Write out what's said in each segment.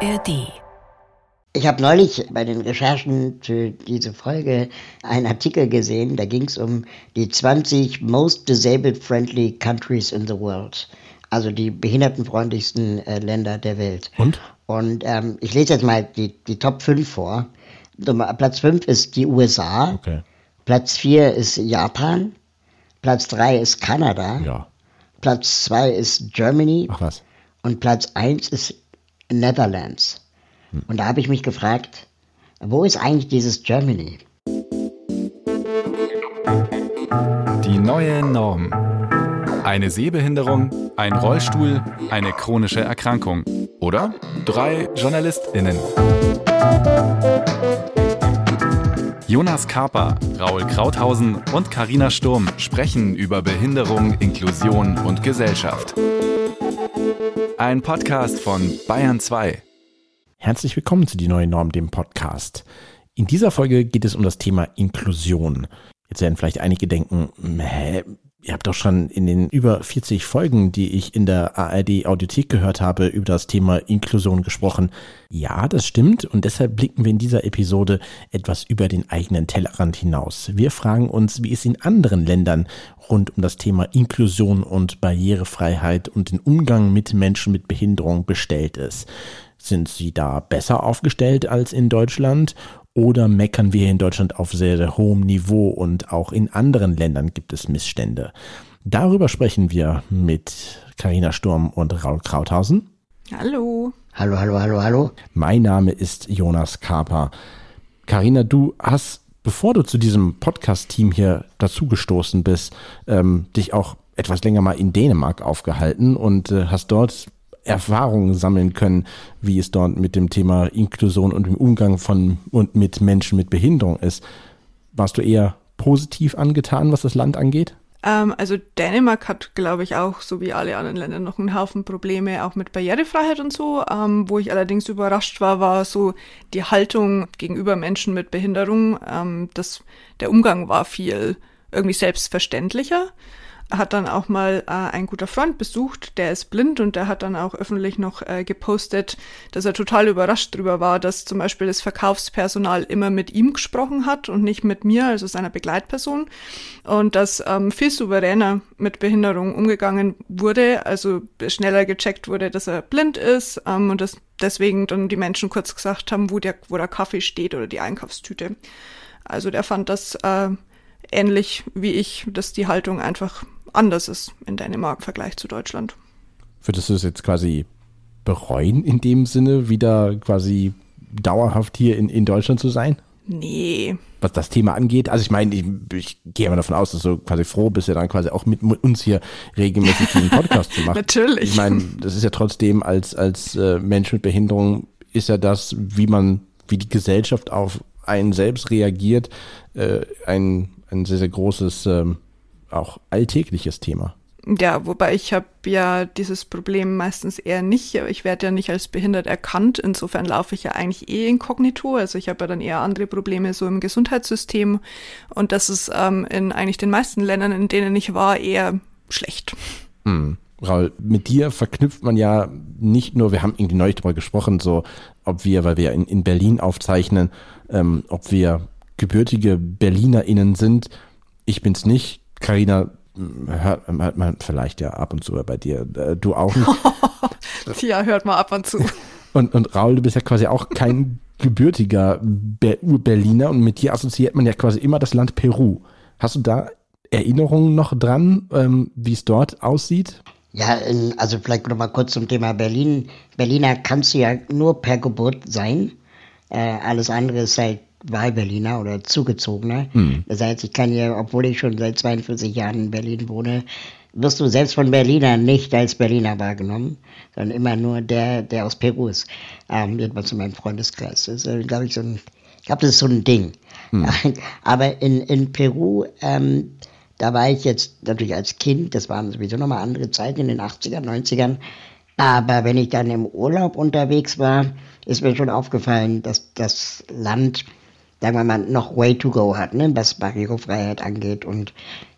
ARD. Ich habe neulich bei den Recherchen für diese Folge einen Artikel gesehen, da ging es um die 20 most disabled friendly countries in the world. Also die behindertenfreundlichsten äh, Länder der Welt. Und? Und ähm, ich lese jetzt mal die, die Top 5 vor. Nummer- Platz 5 ist die USA. Okay. Platz 4 ist Japan. Platz 3 ist Kanada. Ja. Platz 2 ist Germany. Ach was. Und Platz 1 ist Netherlands. Und da habe ich mich gefragt, wo ist eigentlich dieses Germany? Die neue Norm. Eine Sehbehinderung, ein Rollstuhl, eine chronische Erkrankung. Oder drei JournalistInnen. Jonas Karper, Raul Krauthausen und Karina Sturm sprechen über Behinderung, Inklusion und Gesellschaft. Ein Podcast von Bayern 2. Herzlich willkommen zu Die Neue Norm, dem Podcast. In dieser Folge geht es um das Thema Inklusion. Jetzt werden vielleicht einige denken, hä, ihr habt doch schon in den über 40 Folgen, die ich in der ARD Audiothek gehört habe, über das Thema Inklusion gesprochen. Ja, das stimmt und deshalb blicken wir in dieser Episode etwas über den eigenen Tellerrand hinaus. Wir fragen uns, wie es in anderen Ländern rund um das Thema Inklusion und Barrierefreiheit und den Umgang mit Menschen mit Behinderung bestellt ist. Sind sie da besser aufgestellt als in Deutschland? Oder meckern wir in Deutschland auf sehr, sehr hohem Niveau und auch in anderen Ländern gibt es Missstände? Darüber sprechen wir mit Karina Sturm und Raul Krauthausen. Hallo. Hallo, hallo, hallo, hallo. Mein Name ist Jonas Kaper. Karina, du hast, bevor du zu diesem Podcast-Team hier dazugestoßen bist, ähm, dich auch etwas länger mal in Dänemark aufgehalten und äh, hast dort Erfahrungen sammeln können, wie es dort mit dem Thema Inklusion und dem Umgang von und mit Menschen mit Behinderung ist. Warst du eher positiv angetan, was das Land angeht? Ähm, also Dänemark hat, glaube ich, auch, so wie alle anderen Länder, noch einen Haufen Probleme, auch mit Barrierefreiheit und so. Ähm, wo ich allerdings überrascht war, war so die Haltung gegenüber Menschen mit Behinderung. Ähm, das, der Umgang war viel irgendwie selbstverständlicher. Hat dann auch mal äh, ein guter Freund besucht, der ist blind und der hat dann auch öffentlich noch äh, gepostet, dass er total überrascht drüber war, dass zum Beispiel das Verkaufspersonal immer mit ihm gesprochen hat und nicht mit mir, also seiner Begleitperson. Und dass ähm, viel souveräner mit Behinderung umgegangen wurde, also schneller gecheckt wurde, dass er blind ist ähm, und dass deswegen dann die Menschen kurz gesagt haben, wo der, wo der Kaffee steht oder die Einkaufstüte. Also der fand das äh, ähnlich wie ich, dass die Haltung einfach anders ist in Dänemark im Vergleich zu Deutschland. Würdest du es jetzt quasi bereuen, in dem Sinne, wieder quasi dauerhaft hier in, in Deutschland zu sein? Nee, was das Thema angeht. Also ich meine, ich, ich gehe mal davon aus, dass du quasi froh bist, ja dann quasi auch mit uns hier regelmäßig diesen Podcast zu machen. Natürlich. Ich meine, das ist ja trotzdem als, als äh, Mensch mit Behinderung ist ja das, wie man, wie die Gesellschaft auf einen selbst reagiert, äh, ein, ein sehr, sehr großes, ähm, auch alltägliches Thema. Ja, wobei ich habe ja dieses Problem meistens eher nicht. Ich werde ja nicht als behindert erkannt. Insofern laufe ich ja eigentlich eh inkognito. Also ich habe ja dann eher andere Probleme so im Gesundheitssystem. Und das ist ähm, in eigentlich den meisten Ländern, in denen ich war, eher schlecht. Hm. Raul, mit dir verknüpft man ja nicht nur, wir haben irgendwie neulich darüber gesprochen, so ob wir, weil wir in, in Berlin aufzeichnen, ähm, ob wir gebürtige BerlinerInnen sind. Ich bin's nicht. Carina hört, hört man vielleicht ja ab und zu bei dir. Äh, Du auch nicht. ja, hört mal ab und zu. Und, und Raul, du bist ja quasi auch kein gebürtiger Ber Berliner und mit dir assoziiert man ja quasi immer das Land Peru. Hast du da Erinnerungen noch dran, ähm, wie es dort aussieht? Ja, also vielleicht noch mal kurz zum Thema Berlin. Berliner kannst du ja nur per Geburt sein. Äh, alles andere ist halt Wahlberliner oder Zugezogener. Das heißt, ich kann ja, obwohl ich schon seit 42 Jahren in Berlin wohne, wirst du selbst von Berlinern nicht als Berliner wahrgenommen, sondern immer nur der, der aus Peru ist. Ähm, jedenfalls in meinem Freundeskreis. Das ist, äh, glaube ich, so ein, ich glaube, das ist so ein Ding. Aber in, in Peru, ähm, da war ich jetzt natürlich als Kind, das waren sowieso nochmal andere Zeiten in den 80ern, 90ern. Aber wenn ich dann im Urlaub unterwegs war, ist mir schon aufgefallen, dass das Land, sagen wir mal, noch way to go hat, ne, was Barrierefreiheit angeht und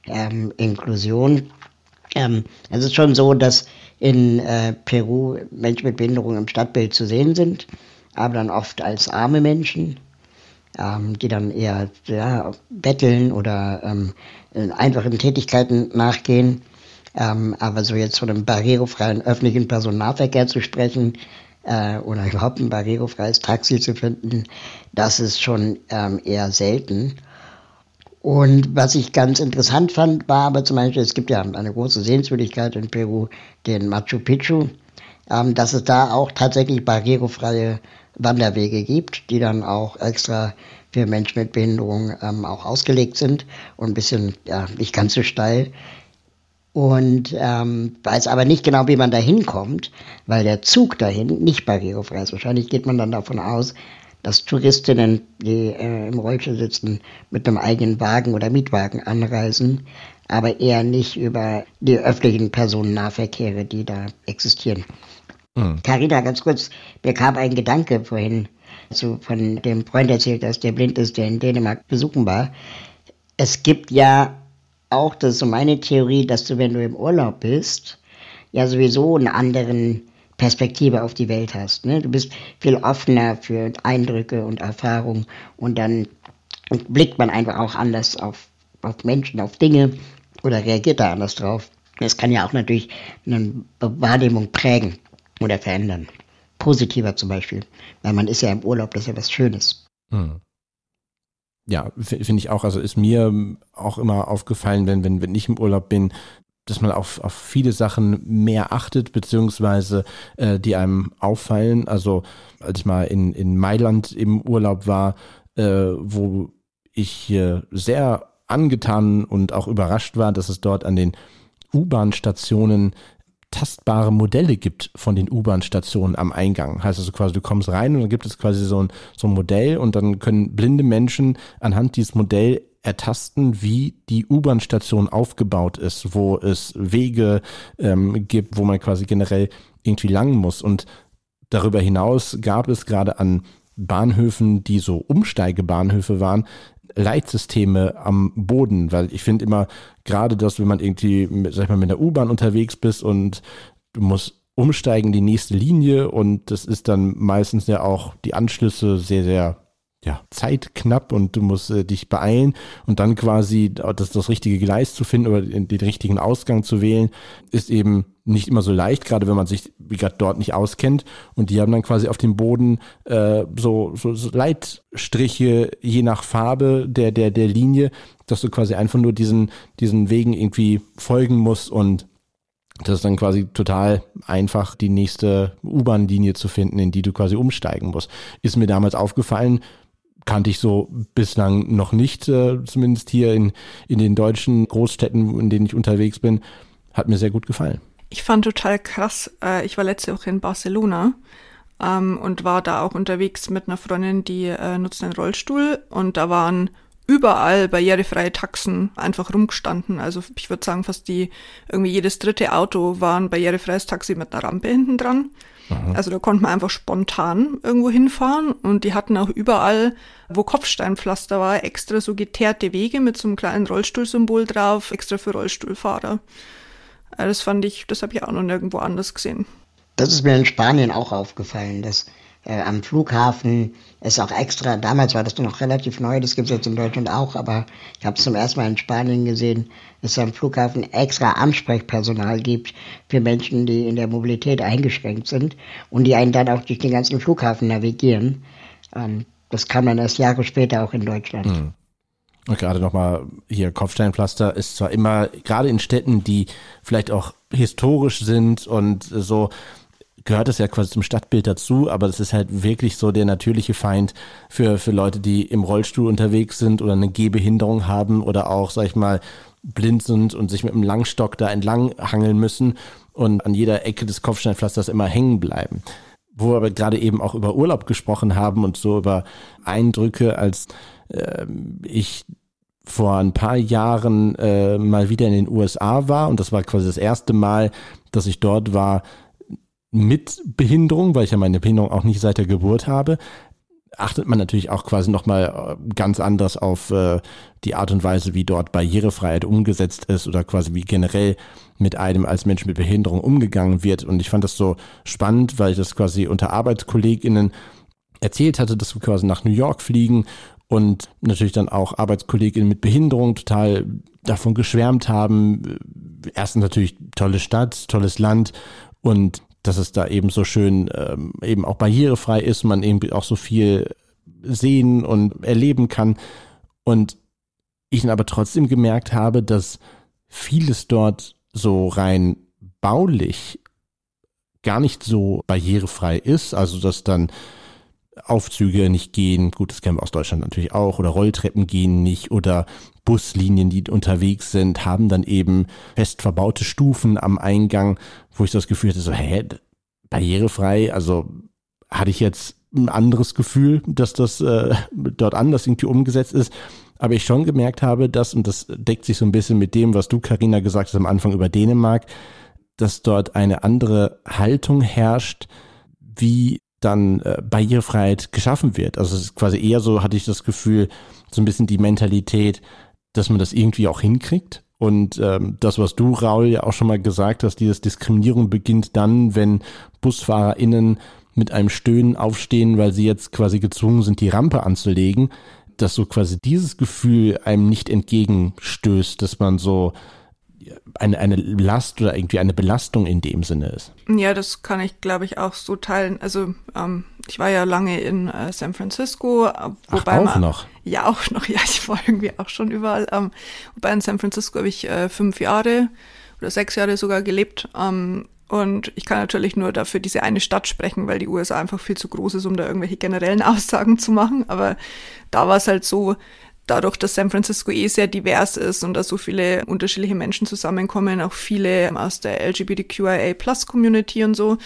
ähm, Inklusion. Ähm, es ist schon so, dass in äh, Peru Menschen mit Behinderung im Stadtbild zu sehen sind, aber dann oft als arme Menschen, ähm, die dann eher ja, betteln oder ähm, einfachen Tätigkeiten nachgehen. Ähm, aber so jetzt von einem barrierefreien öffentlichen Personennahverkehr zu sprechen äh, oder überhaupt ein barrierefreies Taxi zu finden, das ist schon ähm, eher selten. Und was ich ganz interessant fand, war aber zum Beispiel, es gibt ja eine große Sehenswürdigkeit in Peru, den Machu Picchu, ähm, dass es da auch tatsächlich barrierefreie Wanderwege gibt, die dann auch extra für Menschen mit Behinderung ähm, auch ausgelegt sind und ein bisschen, ja, nicht ganz so steil. Und ähm, weiß aber nicht genau, wie man da hinkommt, weil der Zug dahin nicht barrierefrei ist. Wahrscheinlich geht man dann davon aus, dass Touristinnen, die äh, im Rollstuhl sitzen, mit einem eigenen Wagen oder Mietwagen anreisen, aber eher nicht über die öffentlichen Personennahverkehre, die da existieren. Carina, mhm. ganz kurz, mir kam ein Gedanke vorhin, so von dem Freund erzählt, dass der blind ist, der in Dänemark besuchen war. Es gibt ja auch, das ist so meine Theorie, dass du, wenn du im Urlaub bist, ja sowieso einen anderen Perspektive auf die Welt hast. Ne? Du bist viel offener für Eindrücke und Erfahrungen und dann blickt man einfach auch anders auf, auf Menschen, auf Dinge oder reagiert da anders drauf. Das kann ja auch natürlich eine Wahrnehmung prägen oder verändern. Positiver zum Beispiel, weil man ist ja im Urlaub, das ist ja was Schönes. Hm. Ja, finde ich auch. Also ist mir auch immer aufgefallen, wenn, wenn, wenn ich im Urlaub bin, dass man auf, auf viele Sachen mehr achtet, beziehungsweise äh, die einem auffallen. Also als ich mal in, in Mailand im Urlaub war, äh, wo ich äh, sehr angetan und auch überrascht war, dass es dort an den U-Bahn-Stationen tastbare Modelle gibt von den U-Bahn-Stationen am Eingang. Heißt also quasi, du kommst rein und dann gibt es quasi so ein, so ein Modell und dann können blinde Menschen anhand dieses Modells ertasten, wie die U-Bahn-Station aufgebaut ist, wo es Wege ähm, gibt, wo man quasi generell irgendwie lang muss. Und darüber hinaus gab es gerade an Bahnhöfen, die so Umsteigebahnhöfe waren, Leitsysteme am Boden, weil ich finde immer gerade das, wenn man irgendwie, sag ich mal, mit der U-Bahn unterwegs bist und du musst umsteigen die nächste Linie und das ist dann meistens ja auch die Anschlüsse sehr, sehr ja, zeitknapp und du musst äh, dich beeilen und dann quasi das, das richtige Gleis zu finden oder den, den, richtigen Ausgang zu wählen, ist eben nicht immer so leicht, gerade wenn man sich, wie gesagt, dort nicht auskennt. Und die haben dann quasi auf dem Boden äh, so, so, so Leitstriche je nach Farbe der, der, der Linie, dass du quasi einfach nur diesen, diesen Wegen irgendwie folgen musst und das ist dann quasi total einfach, die nächste U-Bahn-Linie zu finden, in die du quasi umsteigen musst. Ist mir damals aufgefallen, kannte ich so bislang noch nicht, äh, zumindest hier in, in den deutschen Großstädten, in denen ich unterwegs bin. Hat mir sehr gut gefallen. Ich fand total krass, äh, ich war letzte Woche in Barcelona ähm, und war da auch unterwegs mit einer Freundin, die äh, nutzt einen Rollstuhl und da waren überall barrierefreie Taxen einfach rumgestanden. Also ich würde sagen, fast die, irgendwie jedes dritte Auto war ein barrierefreies Taxi mit einer Rampe hinten dran. Aha. Also da konnte man einfach spontan irgendwo hinfahren und die hatten auch überall, wo Kopfsteinpflaster war, extra so geteerte Wege mit so einem kleinen Rollstuhlsymbol drauf, extra für Rollstuhlfahrer. Also das fand ich, das habe ich auch noch nirgendwo anders gesehen. Das ist mir in Spanien auch aufgefallen, dass äh, am Flughafen ist auch extra, damals war das noch relativ neu, das gibt es jetzt in Deutschland auch, aber ich habe es zum ersten Mal in Spanien gesehen, dass es am Flughafen extra Ansprechpersonal gibt für Menschen, die in der Mobilität eingeschränkt sind und die einen dann auch durch den ganzen Flughafen navigieren. Ähm, das kam dann erst Jahre später auch in Deutschland. Mhm. Und gerade nochmal hier Kopfsteinpflaster ist zwar immer, gerade in Städten, die vielleicht auch historisch sind und so, gehört es ja quasi zum Stadtbild dazu, aber das ist halt wirklich so der natürliche Feind für, für Leute, die im Rollstuhl unterwegs sind oder eine Gehbehinderung haben oder auch, sag ich mal, blind sind und sich mit einem Langstock da entlang hangeln müssen und an jeder Ecke des Kopfsteinpflasters immer hängen bleiben. Wo wir aber gerade eben auch über Urlaub gesprochen haben und so über Eindrücke, als äh, ich vor ein paar Jahren äh, mal wieder in den USA war und das war quasi das erste Mal, dass ich dort war, mit Behinderung, weil ich ja meine Behinderung auch nicht seit der Geburt habe, achtet man natürlich auch quasi nochmal äh, ganz anders auf äh, die Art und Weise, wie dort Barrierefreiheit umgesetzt ist oder quasi wie generell mit einem als Mensch mit Behinderung umgegangen wird. Und ich fand das so spannend, weil ich das quasi unter ArbeitskollegInnen erzählt hatte, dass wir quasi nach New York fliegen und natürlich dann auch Arbeitskolleginnen mit Behinderung total davon geschwärmt haben. Erstens natürlich tolle Stadt, tolles Land und dass es da eben so schön ähm, eben auch barrierefrei ist, man eben auch so viel sehen und erleben kann. Und ich aber trotzdem gemerkt habe, dass vieles dort so rein baulich gar nicht so barrierefrei ist. Also dass dann Aufzüge nicht gehen, gut, das kennen wir aus Deutschland natürlich auch, oder Rolltreppen gehen nicht, oder Buslinien, die unterwegs sind, haben dann eben fest verbaute Stufen am Eingang, wo ich das Gefühl hatte, so, hä, barrierefrei, also hatte ich jetzt ein anderes Gefühl, dass das äh, dort anders irgendwie umgesetzt ist. Aber ich schon gemerkt habe, dass, und das deckt sich so ein bisschen mit dem, was du, Karina, gesagt hast am Anfang über Dänemark, dass dort eine andere Haltung herrscht, wie dann äh, Barrierefreiheit geschaffen wird. Also es ist quasi eher so, hatte ich das Gefühl, so ein bisschen die Mentalität, dass man das irgendwie auch hinkriegt. Und ähm, das, was du, Raul, ja auch schon mal gesagt hast, dieses Diskriminierung beginnt dann, wenn BusfahrerInnen mit einem Stöhnen aufstehen, weil sie jetzt quasi gezwungen sind, die Rampe anzulegen, dass so quasi dieses Gefühl einem nicht entgegenstößt, dass man so eine, eine Last oder irgendwie eine Belastung in dem Sinne ist. Ja, das kann ich, glaube ich, auch so teilen. Also ähm, ich war ja lange in äh, San Francisco, äh, wobei Ach, auch man, noch. Ja, auch noch. Ja, ich war irgendwie auch schon überall. Ähm, wobei in San Francisco habe ich äh, fünf Jahre oder sechs Jahre sogar gelebt. Ähm, und ich kann natürlich nur dafür diese eine Stadt sprechen, weil die USA einfach viel zu groß ist, um da irgendwelche generellen Aussagen zu machen. Aber da war es halt so, dadurch, dass San Francisco eh sehr divers ist und da so viele unterschiedliche Menschen zusammenkommen, auch viele aus der LGBTQIA-Plus-Community und so,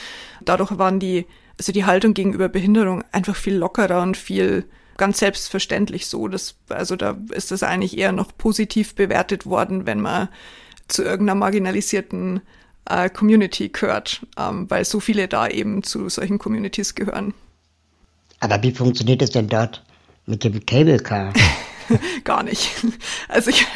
dadurch waren die, also die Haltung gegenüber Behinderung einfach viel lockerer und viel ganz selbstverständlich so. Das, also da ist das eigentlich eher noch positiv bewertet worden, wenn man zu irgendeiner marginalisierten äh, Community gehört, ähm, weil so viele da eben zu solchen Communities gehören. Aber wie funktioniert es denn dort mit dem Cable Car? gar nicht. Also ich,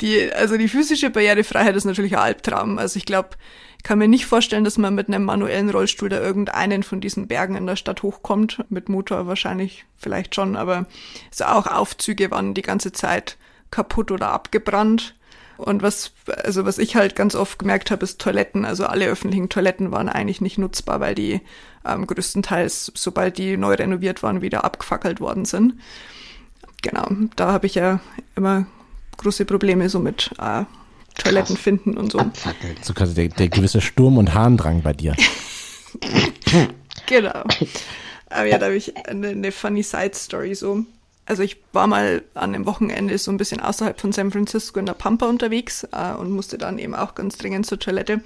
die, also die physische Barrierefreiheit ist natürlich ein Albtraum. Also ich glaube, ich kann mir nicht vorstellen, dass man mit einem manuellen Rollstuhl da irgendeinen von diesen Bergen in der Stadt hochkommt. Mit Motor wahrscheinlich vielleicht schon, aber so auch Aufzüge waren die ganze Zeit kaputt oder abgebrannt. Und was, also was ich halt ganz oft gemerkt habe, ist Toiletten. Also alle öffentlichen Toiletten waren eigentlich nicht nutzbar, weil die ähm, größtenteils, sobald die neu renoviert waren, wieder abgefackelt worden sind genau, da habe ich ja immer große Probleme so mit äh, Toiletten finden und so. Abfackeln. So quasi der, der gewisse Sturm- und Harndrang bei dir. genau. Aber ja, da habe ich eine, eine funny Side-Story so. Also ich war mal an einem Wochenende so ein bisschen außerhalb von San Francisco in der Pampa unterwegs äh, und musste dann eben auch ganz dringend zur Toilette.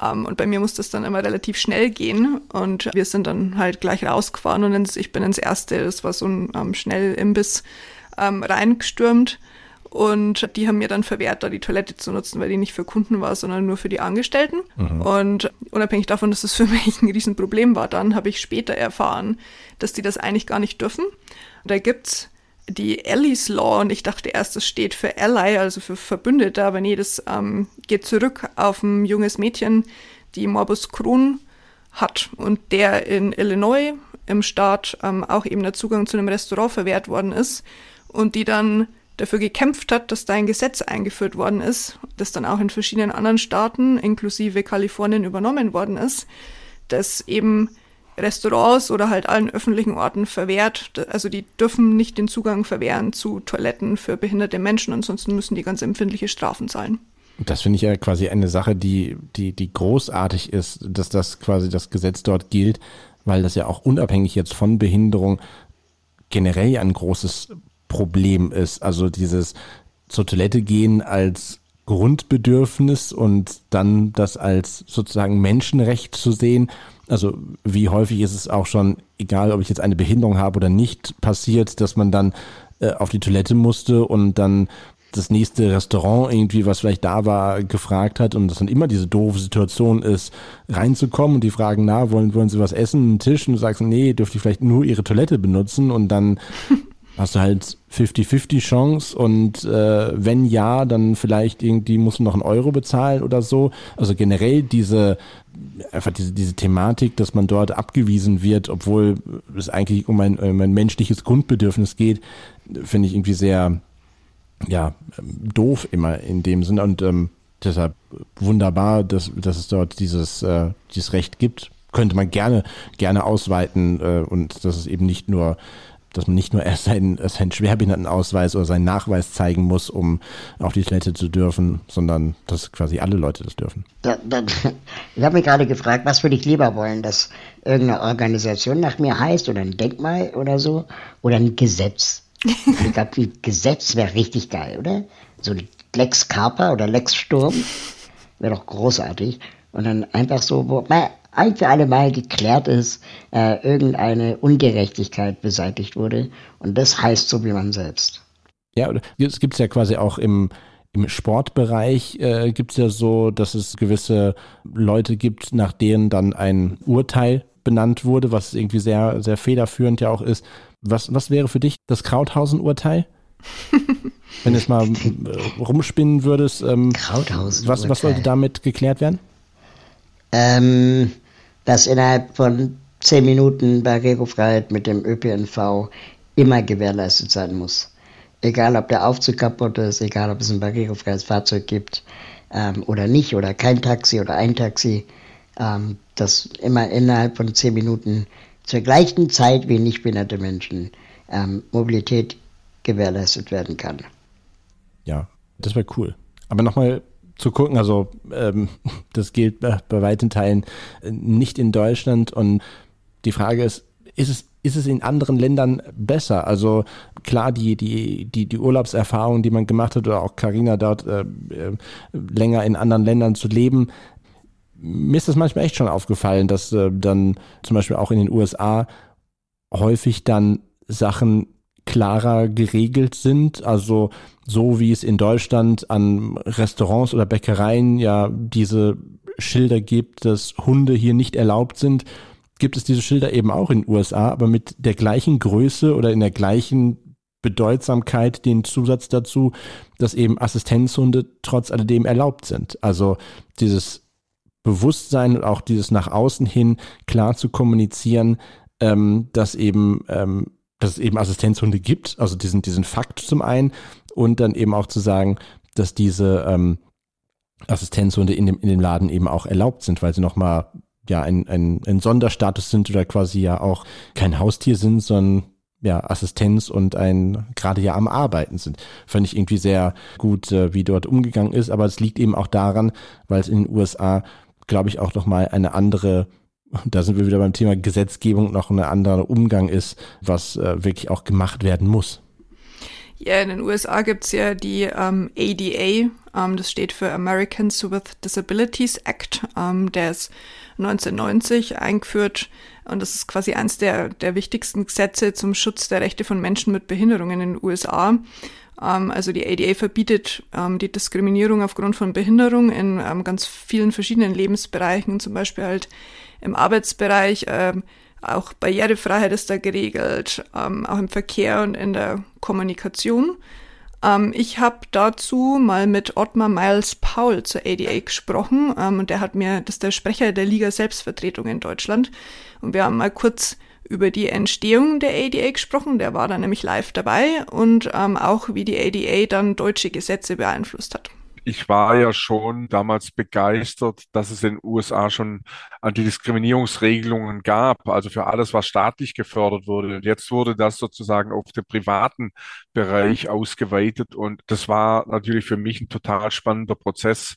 Um, ähm, und bei mir musste es dann immer relativ schnell gehen und wir sind dann halt gleich rausgefahren und ins, ich bin ins erste, das war so ein um, ähm, Schnellimbiss, um, ähm, reingestürmt und die haben mir dann verwehrt, da die Toilette zu nutzen, weil die nicht für Kunden war, sondern nur für die Angestellten. Mhm. Und unabhängig davon, dass das für mich ein Riesenproblem war, dann habe ich später erfahren, dass die das eigentlich gar nicht dürfen. Da gibt's die Allies Law und ich dachte erst, das steht für Ally, also für Verbündete, aber nee, das ähm, geht zurück auf ein junges Mädchen, die Morbus Crohn hat und der in Illinois im Staat ähm, auch eben der Zugang zu einem Restaurant verwehrt worden ist und die dann dafür gekämpft hat, dass da ein Gesetz eingeführt worden ist, das dann auch in verschiedenen anderen Staaten, inklusive Kalifornien, übernommen worden ist, das eben Restaurants oder halt allen öffentlichen Orten verwehrt. Also die dürfen nicht den Zugang verwehren zu Toiletten für behinderte Menschen, ansonsten müssen die ganz empfindliche Strafen zahlen. Das finde ich ja quasi eine Sache, die, die, die großartig ist, dass das quasi das Gesetz dort gilt, weil das ja auch unabhängig jetzt von Behinderung generell ein großes Problem ist. Also dieses zur Toilette gehen als Grundbedürfnis und dann das als sozusagen Menschenrecht zu sehen. Also wie häufig ist es auch schon, egal ob ich jetzt eine Behinderung habe oder nicht, passiert, dass man dann äh, auf die Toilette musste und dann das nächste Restaurant irgendwie, was vielleicht da war, gefragt hat und das dann immer diese doofe Situation ist, reinzukommen und die fragen, na, wollen, wollen sie was essen, einen Tisch? Und du sagst, nee, dürfte ich vielleicht nur ihre Toilette benutzen? Und dann hast du halt 50-50 Chance und äh, wenn ja, dann vielleicht irgendwie musst du noch einen Euro bezahlen oder so. Also generell diese, einfach diese, diese Thematik, dass man dort abgewiesen wird, obwohl es eigentlich um ein, um ein menschliches Grundbedürfnis geht, finde ich irgendwie sehr, ja, doof immer in dem Sinne und ähm, deshalb wunderbar, dass, dass es dort dieses, äh, dieses Recht gibt. Könnte man gerne, gerne ausweiten äh, und dass es eben nicht nur dass man nicht nur erst seinen, seinen Schwerbehindertenausweis oder seinen Nachweis zeigen muss, um auf die Toilette zu dürfen, sondern dass quasi alle Leute das dürfen. Da, da, ich habe mich gerade gefragt, was würde ich lieber wollen, dass irgendeine Organisation nach mir heißt oder ein Denkmal oder so oder ein Gesetz. Ich glaube, ein Gesetz wäre richtig geil, oder? So Lex Carper oder Lex Sturm wäre doch großartig. Und dann einfach so, wo ein für alle Mal geklärt ist, äh, irgendeine Ungerechtigkeit beseitigt wurde. Und das heißt so wie man selbst. Ja, es gibt es ja quasi auch im, im Sportbereich äh, gibt es ja so, dass es gewisse Leute gibt, nach denen dann ein Urteil benannt wurde, was irgendwie sehr, sehr federführend ja auch ist. Was, was wäre für dich das Krauthausen-Urteil? Wenn du es mal äh, rumspinnen würdest, ähm, Krauthausen was, was sollte damit geklärt werden? Ähm, dass innerhalb von zehn Minuten Barrierefreiheit mit dem ÖPNV immer gewährleistet sein muss. Egal, ob der Aufzug kaputt ist, egal, ob es ein barrierefreies Fahrzeug gibt ähm, oder nicht, oder kein Taxi oder ein Taxi, ähm, dass immer innerhalb von zehn Minuten zur gleichen Zeit wie nicht behinderte Menschen ähm, Mobilität gewährleistet werden kann. Ja, das wäre cool. Aber nochmal zu gucken, also ähm, das gilt bei, bei weiten Teilen äh, nicht in Deutschland und die Frage ist, ist es ist es in anderen Ländern besser? Also klar, die, die, die, die Urlaubserfahrung, die man gemacht hat, oder auch Carina dort äh, äh, länger in anderen Ländern zu leben, mir ist das manchmal echt schon aufgefallen, dass äh, dann zum Beispiel auch in den USA häufig dann Sachen klarer geregelt sind. Also so wie es in Deutschland an Restaurants oder Bäckereien ja diese Schilder gibt, dass Hunde hier nicht erlaubt sind, gibt es diese Schilder eben auch in den USA, aber mit der gleichen Größe oder in der gleichen Bedeutsamkeit den Zusatz dazu, dass eben Assistenzhunde trotz alledem erlaubt sind. Also dieses Bewusstsein und auch dieses nach außen hin klar zu kommunizieren, ähm, dass eben ähm, dass es eben Assistenzhunde gibt, also diesen, diesen Fakt zum einen. Und dann eben auch zu sagen, dass diese ähm, Assistenzhunde in dem, in dem Laden eben auch erlaubt sind, weil sie nochmal ja ein, ein, ein Sonderstatus sind oder quasi ja auch kein Haustier sind, sondern ja, Assistenz und ein gerade ja am Arbeiten sind. Fand ich irgendwie sehr gut, äh, wie dort umgegangen ist, aber es liegt eben auch daran, weil es in den USA glaube ich, auch nochmal eine andere da sind wir wieder beim Thema Gesetzgebung, noch ein anderer Umgang ist, was äh, wirklich auch gemacht werden muss. Ja, in den USA gibt's ja die ähm, ADA, ähm, das steht für Americans with Disabilities Act, ähm, der ist 1990 eingeführt und das ist quasi eines der, der wichtigsten Gesetze zum Schutz der Rechte von Menschen mit Behinderungen in den USA. Ähm, also die ADA verbietet ähm, die Diskriminierung aufgrund von Behinderung in ähm, ganz vielen verschiedenen Lebensbereichen, zum Beispiel halt im Arbeitsbereich. auch Barrierefreiheit ist da geregelt, auch im Verkehr und in der Kommunikation. ich habe dazu mal mit Ottmar Miles Paul zur ADA gesprochen und der hat mir, das ist der Sprecher der Liga Selbstvertretung in Deutschland und wir haben mal kurz über die Entstehung der ADA gesprochen. Der war da nämlich live dabei und ähm, auch wie die ADA dann deutsche Gesetze beeinflusst hat ich war ja schon damals begeistert, dass es in den USA schon Antidiskriminierungsregelungen gab, also für alles, was staatlich gefördert wurde. Und jetzt wurde das sozusagen auf den privaten Bereich ausgeweitet und das war natürlich für mich ein total spannender Prozess.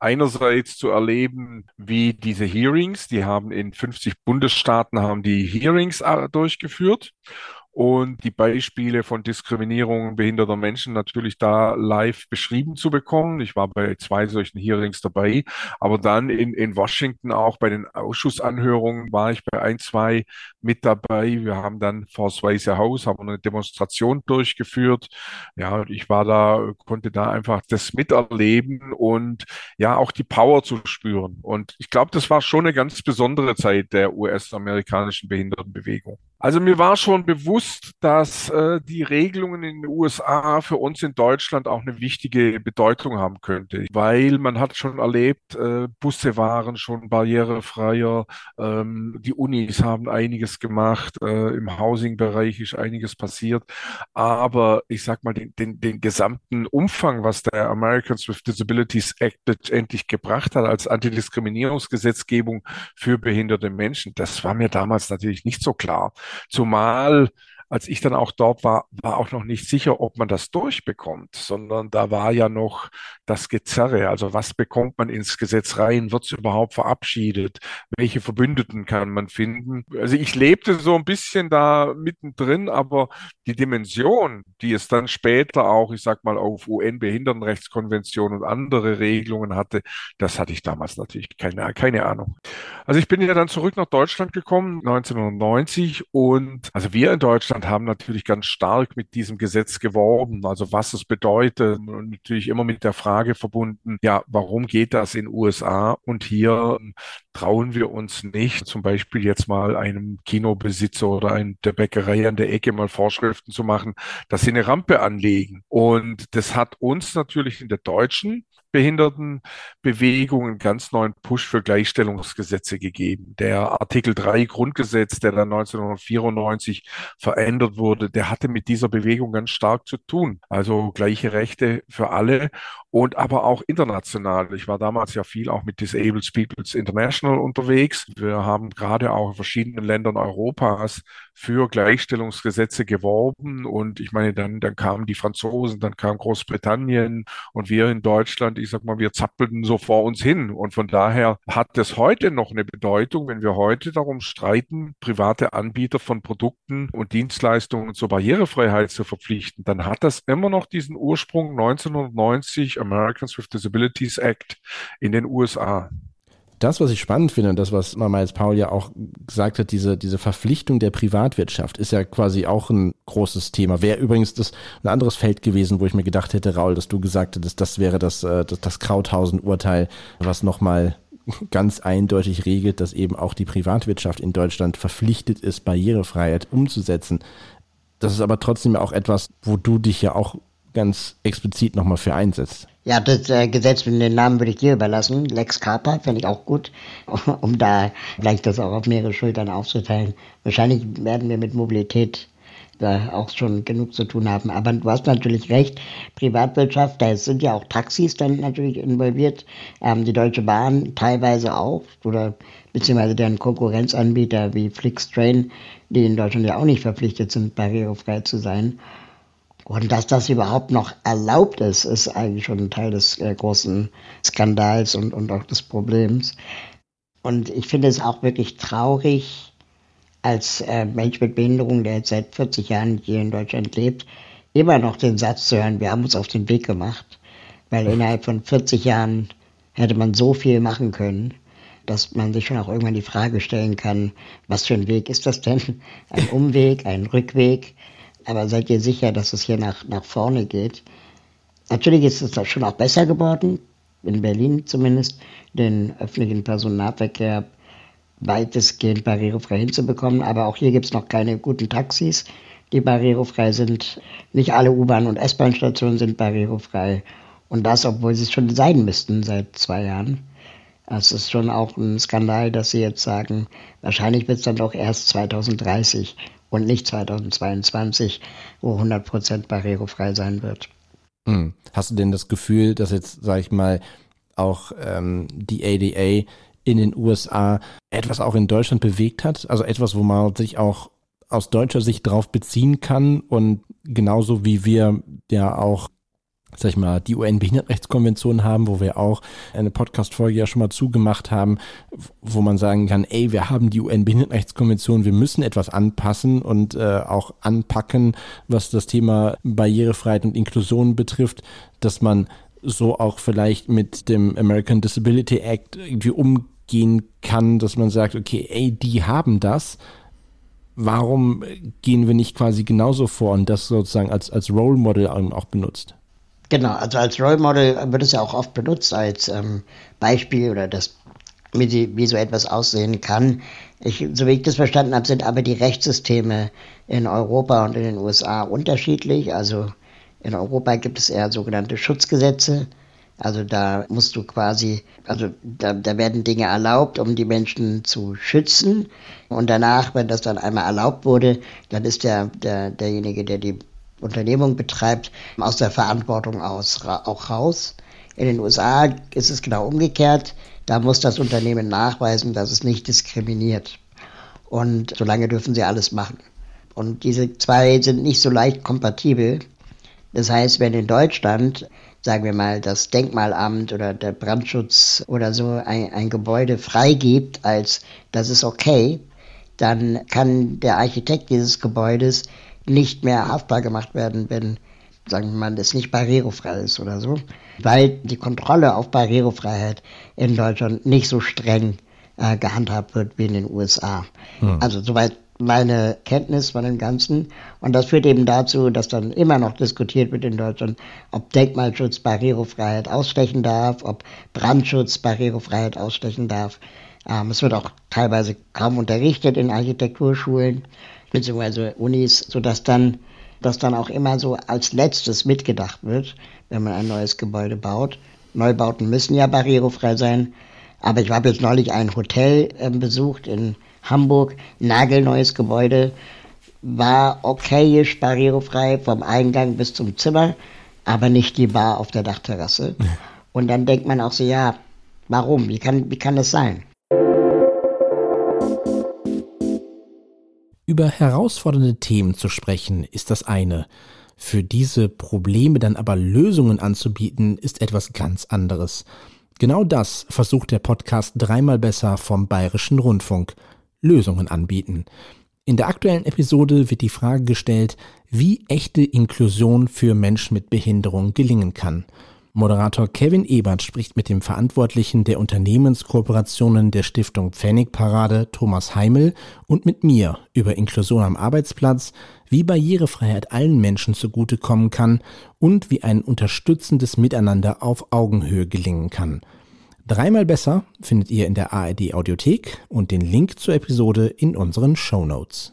Einerseits zu erleben, wie diese Hearings, die haben in 50 Bundesstaaten haben die Hearings äh, durchgeführt und die Beispiele von Diskriminierung behinderter Menschen natürlich da live beschrieben zu bekommen. Ich war bei zwei solchen Hearings dabei, aber dann in, in Washington auch bei den Ausschussanhörungen war ich bei ein, zwei mit dabei. Wir haben dann vor das Weiße Haus, haben eine Demonstration durchgeführt. Ja, ich war da, konnte da einfach das miterleben und ja, auch die Power zu spüren. Und ich glaube, das war schon eine ganz besondere Zeit der US-amerikanischen Behindertenbewegung. Also mir war schon bewusst, dass äh, die Regelungen in den USA für uns in Deutschland auch eine wichtige Bedeutung haben könnte, weil man hat schon erlebt, äh, Busse waren schon barrierefreier, ähm, die Unis haben einiges gemacht, äh, im Housing-Bereich ist einiges passiert, aber ich sag mal, den, den, den gesamten Umfang, was der Americans with Disabilities Act letztendlich gebracht hat als Antidiskriminierungsgesetzgebung für behinderte Menschen, das war mir damals natürlich nicht so klar. Zumal als ich dann auch dort war, war auch noch nicht sicher, ob man das durchbekommt, sondern da war ja noch das Gezerre. Also was bekommt man ins Gesetz rein? Wird es überhaupt verabschiedet? Welche Verbündeten kann man finden? Also ich lebte so ein bisschen da mittendrin, aber die Dimension, die es dann später auch, ich sag mal, auf UN-Behindertenrechtskonvention und andere Regelungen hatte, das hatte ich damals natürlich keine, keine Ahnung. Also ich bin ja dann zurück nach Deutschland gekommen, 1990 und also wir in Deutschland Deutschland haben natürlich ganz stark mit diesem Gesetz geworben, also was es bedeutet und natürlich immer mit der Frage verbunden, ja, warum geht das in USA und hier trauen wir uns nicht, zum Beispiel jetzt mal einem Kinobesitzer oder einem der Bäckerei an der Ecke mal Vorschriften zu machen, dass sie eine Rampe anlegen. Und das hat uns natürlich in der deutschen Behindertenbewegung einen ganz neuen Push für Gleichstellungsgesetze gegeben. Der Artikel 3 Grundgesetz, der dann 1994 verändert wurde, der hatte mit dieser Bewegung ganz stark zu tun. Also gleiche Rechte für alle und aber auch international. Ich war damals ja viel auch mit Disabled Peoples International unterwegs. Wir haben gerade auch in verschiedenen Ländern Europas für Gleichstellungsgesetze geworben und ich meine, dann, dann kamen die Franzosen, dann kam Großbritannien und wir in Deutschland, ich sag mal, wir zappelten so vor uns hin und von daher hat es heute noch eine Bedeutung, wenn wir heute darum streiten, private Anbieter von Produkten und Dienstleistungen zur Barrierefreiheit zu verpflichten, dann hat das immer noch diesen Ursprung 1990 Americans with Disabilities Act in den USA. Das, was ich spannend finde, und das, was Miles Paul ja auch gesagt hat, diese, diese Verpflichtung der Privatwirtschaft ist ja quasi auch ein großes Thema. Wäre übrigens das ein anderes Feld gewesen, wo ich mir gedacht hätte, Raul, dass du gesagt hättest, das wäre das, äh, das, das Krauthausen-Urteil, was nochmal ganz eindeutig regelt, dass eben auch die Privatwirtschaft in Deutschland verpflichtet ist, Barrierefreiheit umzusetzen. Das ist aber trotzdem auch etwas, wo du dich ja auch ganz explizit nochmal für einsetzt. Ja, das äh, Gesetz mit den Namen würde ich dir überlassen. Lex Carpa fände ich auch gut, um da vielleicht das auch auf mehrere Schultern aufzuteilen. Wahrscheinlich werden wir mit Mobilität da auch schon genug zu tun haben. Aber du hast natürlich recht, Privatwirtschaft, da sind ja auch Taxis dann natürlich involviert, ähm, die Deutsche Bahn teilweise auch, oder beziehungsweise deren Konkurrenzanbieter wie Flixtrain, die in Deutschland ja auch nicht verpflichtet sind, barrierefrei zu sein. Und dass das überhaupt noch erlaubt ist, ist eigentlich schon ein Teil des äh, großen Skandals und, und auch des Problems. Und ich finde es auch wirklich traurig, als äh, Mensch mit Behinderung, der jetzt seit 40 Jahren hier in Deutschland lebt, immer noch den Satz zu hören, wir haben uns auf den Weg gemacht. Weil innerhalb von 40 Jahren hätte man so viel machen können, dass man sich schon auch irgendwann die Frage stellen kann, was für ein Weg ist das denn? Ein Umweg, ein Rückweg? Aber seid ihr sicher, dass es hier nach, nach vorne geht? Natürlich ist es schon auch besser geworden, in Berlin zumindest, den öffentlichen Personennahverkehr weitestgehend barrierefrei hinzubekommen. Aber auch hier gibt es noch keine guten Taxis, die barrierefrei sind. Nicht alle U-Bahn- und S-Bahn-Stationen sind barrierefrei. Und das, obwohl sie es schon sein müssten seit zwei Jahren. Es ist schon auch ein Skandal, dass sie jetzt sagen, wahrscheinlich wird es dann doch erst 2030 und nicht 2022, wo 100% barrierefrei sein wird. Hm. Hast du denn das Gefühl, dass jetzt, sag ich mal, auch ähm, die ADA in den USA etwas auch in Deutschland bewegt hat? Also etwas, wo man sich auch aus deutscher Sicht drauf beziehen kann und genauso wie wir ja auch sag ich mal, die UN-Behindertenrechtskonvention haben, wo wir auch eine Podcast-Folge ja schon mal zugemacht haben, wo man sagen kann, ey, wir haben die UN-Behindertenrechtskonvention, wir müssen etwas anpassen und äh, auch anpacken, was das Thema Barrierefreiheit und Inklusion betrifft, dass man so auch vielleicht mit dem American Disability Act irgendwie umgehen kann, dass man sagt, okay, ey, die haben das, warum gehen wir nicht quasi genauso vor und das sozusagen als, als Role Model auch benutzt? Genau, also als Role Model wird es ja auch oft benutzt als ähm, Beispiel oder das, wie, die, wie so etwas aussehen kann. Ich, so wie ich das verstanden habe, sind aber die Rechtssysteme in Europa und in den USA unterschiedlich. Also in Europa gibt es eher sogenannte Schutzgesetze. Also da musst du quasi, also da, da werden Dinge erlaubt, um die Menschen zu schützen. Und danach, wenn das dann einmal erlaubt wurde, dann ist der, der, derjenige, der die Unternehmung betreibt, aus der Verantwortung aus, auch raus. In den USA ist es genau umgekehrt. Da muss das Unternehmen nachweisen, dass es nicht diskriminiert. Und solange dürfen sie alles machen. Und diese zwei sind nicht so leicht kompatibel. Das heißt, wenn in Deutschland sagen wir mal, das Denkmalamt oder der Brandschutz oder so ein, ein Gebäude freigibt, als das ist okay, dann kann der Architekt dieses Gebäudes nicht mehr haftbar gemacht werden, wenn, sagen wir mal, das nicht barrierefrei ist oder so, weil die Kontrolle auf Barrierefreiheit in Deutschland nicht so streng äh, gehandhabt wird wie in den USA. Hm. Also soweit meine Kenntnis von dem Ganzen. Und das führt eben dazu, dass dann immer noch diskutiert wird in Deutschland, ob Denkmalschutz Barrierefreiheit ausstechen darf, ob Brandschutz Barrierefreiheit ausstechen darf. Ähm, es wird auch teilweise kaum unterrichtet in Architekturschulen bzw. Unis, sodass dann das dann auch immer so als letztes mitgedacht wird, wenn man ein neues Gebäude baut. Neubauten müssen ja barrierefrei sein. Aber ich habe jetzt neulich ein Hotel äh, besucht in Hamburg, nagelneues Gebäude, war okayisch barrierefrei vom Eingang bis zum Zimmer, aber nicht die Bar auf der Dachterrasse. Und dann denkt man auch so, ja, warum? Wie kann, wie kann das sein? Über herausfordernde Themen zu sprechen ist das eine. Für diese Probleme dann aber Lösungen anzubieten, ist etwas ganz anderes. Genau das versucht der Podcast dreimal besser vom Bayerischen Rundfunk. Lösungen anbieten. In der aktuellen Episode wird die Frage gestellt, wie echte Inklusion für Menschen mit Behinderung gelingen kann. Moderator Kevin Ebert spricht mit dem Verantwortlichen der Unternehmenskooperationen der Stiftung Pfennigparade, Thomas Heimel, und mit mir über Inklusion am Arbeitsplatz, wie Barrierefreiheit allen Menschen zugutekommen kann und wie ein unterstützendes Miteinander auf Augenhöhe gelingen kann. Dreimal besser findet ihr in der ARD Audiothek und den Link zur Episode in unseren Show Notes.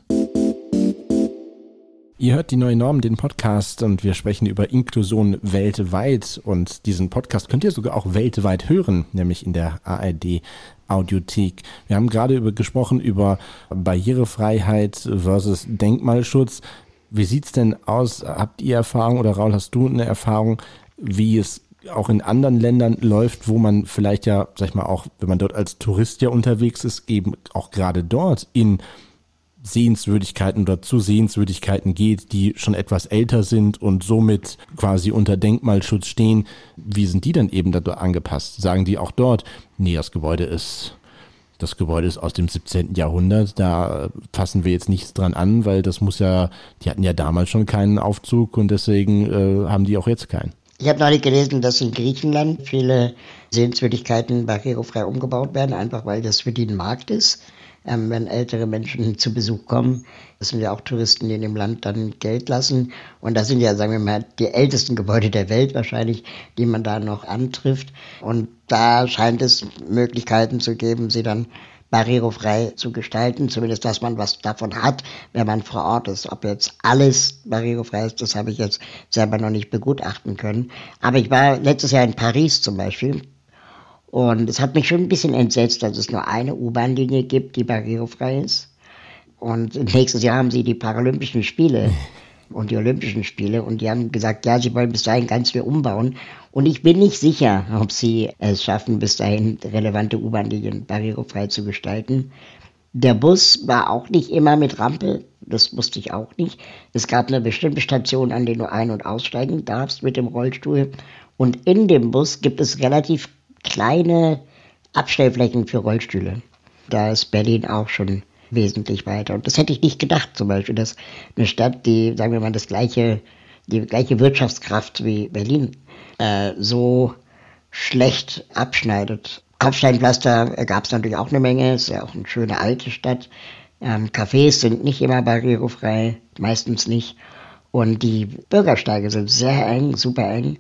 Ihr hört die neue Norm, den Podcast, und wir sprechen über Inklusion weltweit. Und diesen Podcast könnt ihr sogar auch weltweit hören, nämlich in der ARD Audiothek. Wir haben gerade über, gesprochen über Barrierefreiheit versus Denkmalschutz. Wie sieht's denn aus? Habt ihr Erfahrung oder Raul, hast du eine Erfahrung, wie es auch in anderen Ländern läuft, wo man vielleicht ja, sag ich mal, auch, wenn man dort als Tourist ja unterwegs ist, eben auch gerade dort in Sehenswürdigkeiten oder zu Sehenswürdigkeiten geht, die schon etwas älter sind und somit quasi unter Denkmalschutz stehen. Wie sind die dann eben da angepasst? Sagen die auch dort, nee, das Gebäude ist das Gebäude ist aus dem 17. Jahrhundert, da fassen wir jetzt nichts dran an, weil das muss ja, die hatten ja damals schon keinen Aufzug und deswegen äh, haben die auch jetzt keinen. Ich habe neulich gelesen, dass in Griechenland viele Sehenswürdigkeiten barrierefrei umgebaut werden, einfach weil das für die ein Markt ist. Ähm, wenn ältere Menschen zu Besuch kommen, das sind ja auch Touristen, die in dem Land dann Geld lassen. Und das sind ja, sagen wir mal, die ältesten Gebäude der Welt wahrscheinlich, die man da noch antrifft. Und da scheint es Möglichkeiten zu geben, sie dann barrierefrei zu gestalten, zumindest dass man was davon hat, wenn man vor Ort ist. Ob jetzt alles barrierefrei ist, das habe ich jetzt selber noch nicht begutachten können. Aber ich war letztes Jahr in Paris zum Beispiel und es hat mich schon ein bisschen entsetzt, dass es nur eine U-Bahn-Linie gibt, die barrierefrei ist. Und nächstes Jahr haben sie die Paralympischen Spiele und die Olympischen Spiele und die haben gesagt, ja, sie wollen bis dahin ganz viel umbauen. Und ich bin nicht sicher, ob sie es schaffen, bis dahin relevante U-Bahn-Linien barrierefrei zu gestalten. Der Bus war auch nicht immer mit Rampe, das wusste ich auch nicht. Es gab eine bestimmte Station, an der du ein- und aussteigen darfst mit dem Rollstuhl. Und in dem Bus gibt es relativ kleine Abstellflächen für Rollstühle. Da ist Berlin auch schon wesentlich weiter. Und das hätte ich nicht gedacht, zum Beispiel, dass eine Stadt, die, sagen wir mal, das gleiche, die gleiche Wirtschaftskraft wie Berlin äh, so schlecht abschneidet. Kopfsteinpflaster gab es natürlich auch eine Menge, ist ja auch eine schöne alte Stadt. Ähm, Cafés sind nicht immer barrierefrei, meistens nicht. Und die Bürgersteige sind sehr eng, super eng.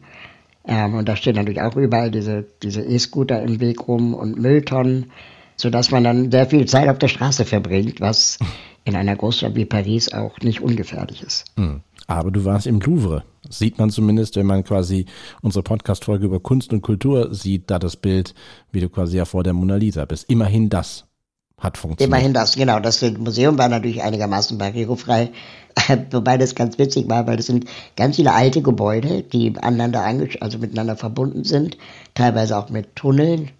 Ähm, und da stehen natürlich auch überall diese, diese E-Scooter im Weg rum und Mülltonnen, sodass man dann sehr viel Zeit auf der Straße verbringt, was in einer Großstadt wie Paris auch nicht ungefährlich ist. Hm. Aber du warst im Louvre. Sieht man zumindest, wenn man quasi unsere Podcast-Folge über Kunst und Kultur sieht, da das Bild, wie du quasi ja vor der Mona Lisa bist. Immerhin das hat funktioniert. Immerhin das, genau. Das Museum war natürlich einigermaßen barrierefrei, wobei das ganz witzig war, weil das sind ganz viele alte Gebäude, die aneinander also miteinander verbunden sind, teilweise auch mit Tunneln.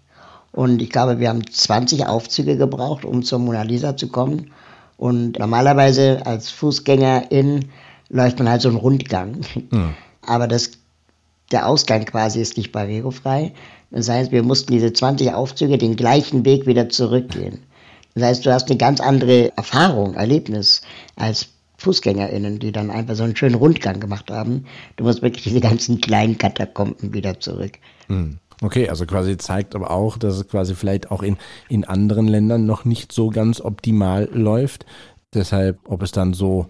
Und ich glaube, wir haben 20 Aufzüge gebraucht, um zur Mona Lisa zu kommen. Und normalerweise als Fußgängerin läuft man halt so einen Rundgang. Mhm. Aber das, der Ausgang quasi ist nicht barrierefrei. Das heißt, wir mussten diese 20 Aufzüge den gleichen Weg wieder zurückgehen. Das heißt, du hast eine ganz andere Erfahrung, Erlebnis als FußgängerInnen, die dann einfach so einen schönen Rundgang gemacht haben. Du musst wirklich diese ganzen kleinen Katakomben wieder zurück. Mhm. Okay, also quasi zeigt aber auch, dass es quasi vielleicht auch in, in anderen Ländern noch nicht so ganz optimal läuft. Deshalb, ob es dann so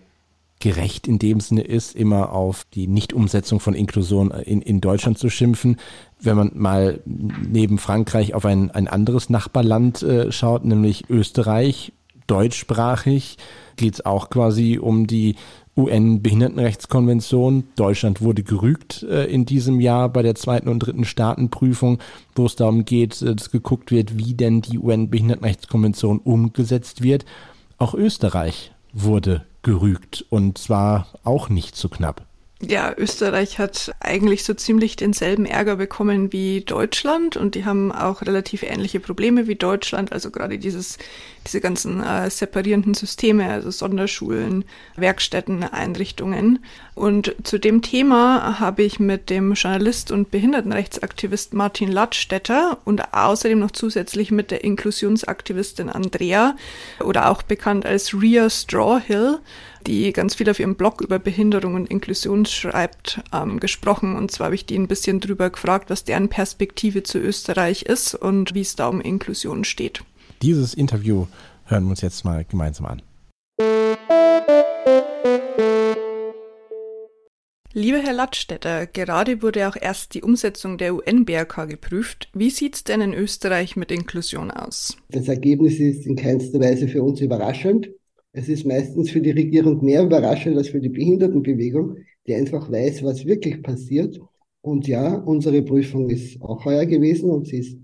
gerecht in dem Sinne ist, immer auf die Nichtumsetzung von Inklusion in, in Deutschland zu schimpfen. Wenn man mal neben Frankreich auf ein, ein anderes Nachbarland äh, schaut, nämlich Österreich, deutschsprachig, geht es auch quasi um die UN-Behindertenrechtskonvention. Deutschland wurde gerügt äh, in diesem Jahr bei der zweiten und dritten Staatenprüfung, wo es darum geht, äh, dass geguckt wird, wie denn die UN-Behindertenrechtskonvention umgesetzt wird. Auch Österreich wurde gerügt und zwar auch nicht zu knapp. Ja, Österreich hat eigentlich so ziemlich denselben Ärger bekommen wie Deutschland und die haben auch relativ ähnliche Probleme wie Deutschland, also gerade dieses, diese ganzen äh, separierenden Systeme, also Sonderschulen, Werkstätten, Einrichtungen. Und zu dem Thema habe ich mit dem Journalist und Behindertenrechtsaktivist Martin Ladstätter und außerdem noch zusätzlich mit der Inklusionsaktivistin Andrea oder auch bekannt als Ria Strawhill die ganz viel auf ihrem Blog über Behinderung und Inklusion schreibt, ähm, gesprochen. Und zwar habe ich die ein bisschen drüber gefragt, was deren Perspektive zu Österreich ist und wie es da um Inklusion steht. Dieses Interview hören wir uns jetzt mal gemeinsam an. Lieber Herr Ladstätter, gerade wurde auch erst die Umsetzung der UN-BRK geprüft. Wie sieht es denn in Österreich mit Inklusion aus? Das Ergebnis ist in keinster Weise für uns überraschend. Es ist meistens für die Regierung mehr überraschend als für die Behindertenbewegung, die einfach weiß, was wirklich passiert. Und ja, unsere Prüfung ist auch heuer gewesen und sie ist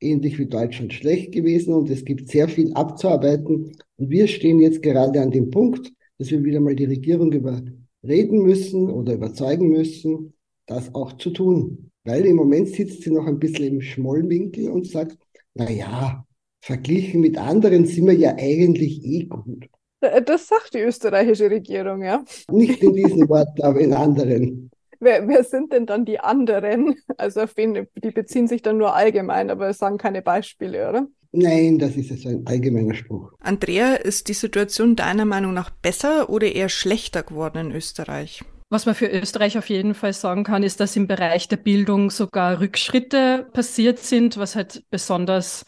ähnlich wie Deutschland schlecht gewesen und es gibt sehr viel abzuarbeiten. Und wir stehen jetzt gerade an dem Punkt, dass wir wieder mal die Regierung überreden müssen oder überzeugen müssen, das auch zu tun. Weil im Moment sitzt sie noch ein bisschen im Schmollwinkel und sagt, na ja, verglichen mit anderen sind wir ja eigentlich eh gut. Äh, das sagt die österreichische Regierung, ja. Nicht in diesen Worten, aber in anderen. Wer, wer sind denn dann die anderen? Also auf wen, die beziehen sich dann nur allgemein, aber sagen keine Beispiele, oder? Nein, das ist jetzt ein allgemeiner Spruch. Andrea, ist die Situation deiner Meinung nach besser oder eher schlechter geworden in Österreich? Was man für Österreich auf jeden Fall sagen kann, ist, dass im Bereich der Bildung sogar Rückschritte passiert sind, was halt besonders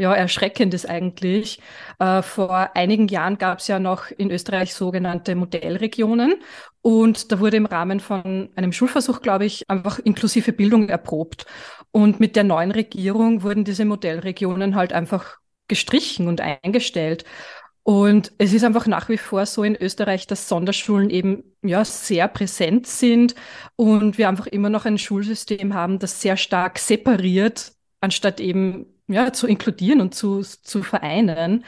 ja, erschreckend ist eigentlich. Äh, vor einigen Jahren gab es ja noch in Österreich sogenannte Modellregionen und da wurde im Rahmen von einem Schulversuch, glaube ich, einfach inklusive Bildung erprobt. Und mit der neuen Regierung wurden diese Modellregionen halt einfach gestrichen und eingestellt. Und es ist einfach nach wie vor so in Österreich, dass Sonderschulen eben ja sehr präsent sind und wir einfach immer noch ein Schulsystem haben, das sehr stark separiert, anstatt eben ja, zu inkludieren und zu, zu vereinen.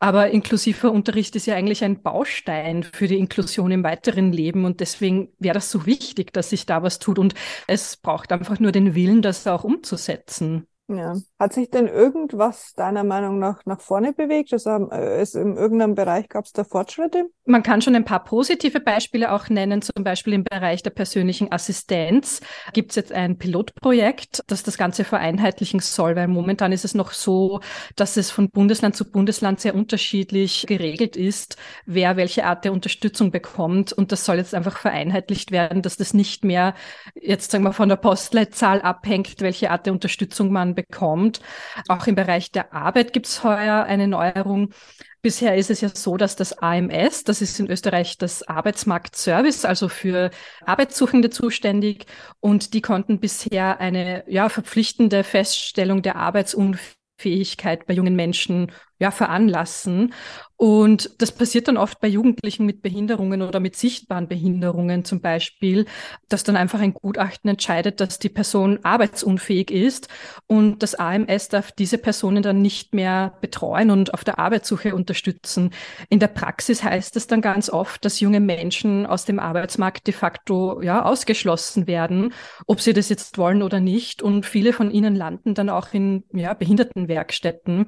Aber inklusiver Unterricht ist ja eigentlich ein Baustein für die Inklusion im weiteren Leben und deswegen wäre das so wichtig, dass sich da was tut und es braucht einfach nur den Willen, das auch umzusetzen. Ja. Hat sich denn irgendwas deiner Meinung nach nach vorne bewegt? Also äh, es in irgendeinem Bereich gab es da Fortschritte? Man kann schon ein paar positive Beispiele auch nennen. Zum Beispiel im Bereich der persönlichen Assistenz gibt es jetzt ein Pilotprojekt, das das Ganze vereinheitlichen soll, weil momentan ist es noch so, dass es von Bundesland zu Bundesland sehr unterschiedlich geregelt ist, wer welche Art der Unterstützung bekommt. Und das soll jetzt einfach vereinheitlicht werden, dass das nicht mehr jetzt sagen wir von der Postleitzahl abhängt, welche Art der Unterstützung man bekommt. Auch im Bereich der Arbeit gibt es heuer eine Neuerung. Bisher ist es ja so, dass das AMS, das ist in Österreich das Arbeitsmarktservice, also für Arbeitssuchende zuständig, und die konnten bisher eine ja, verpflichtende Feststellung der Arbeitsunfähigkeit bei jungen Menschen ja, veranlassen. Und das passiert dann oft bei Jugendlichen mit Behinderungen oder mit sichtbaren Behinderungen zum Beispiel, dass dann einfach ein Gutachten entscheidet, dass die Person arbeitsunfähig ist und das AMS darf diese Personen dann nicht mehr betreuen und auf der Arbeitssuche unterstützen. In der Praxis heißt es dann ganz oft, dass junge Menschen aus dem Arbeitsmarkt de facto ja ausgeschlossen werden, ob sie das jetzt wollen oder nicht. Und viele von ihnen landen dann auch in ja, Behindertenwerkstätten.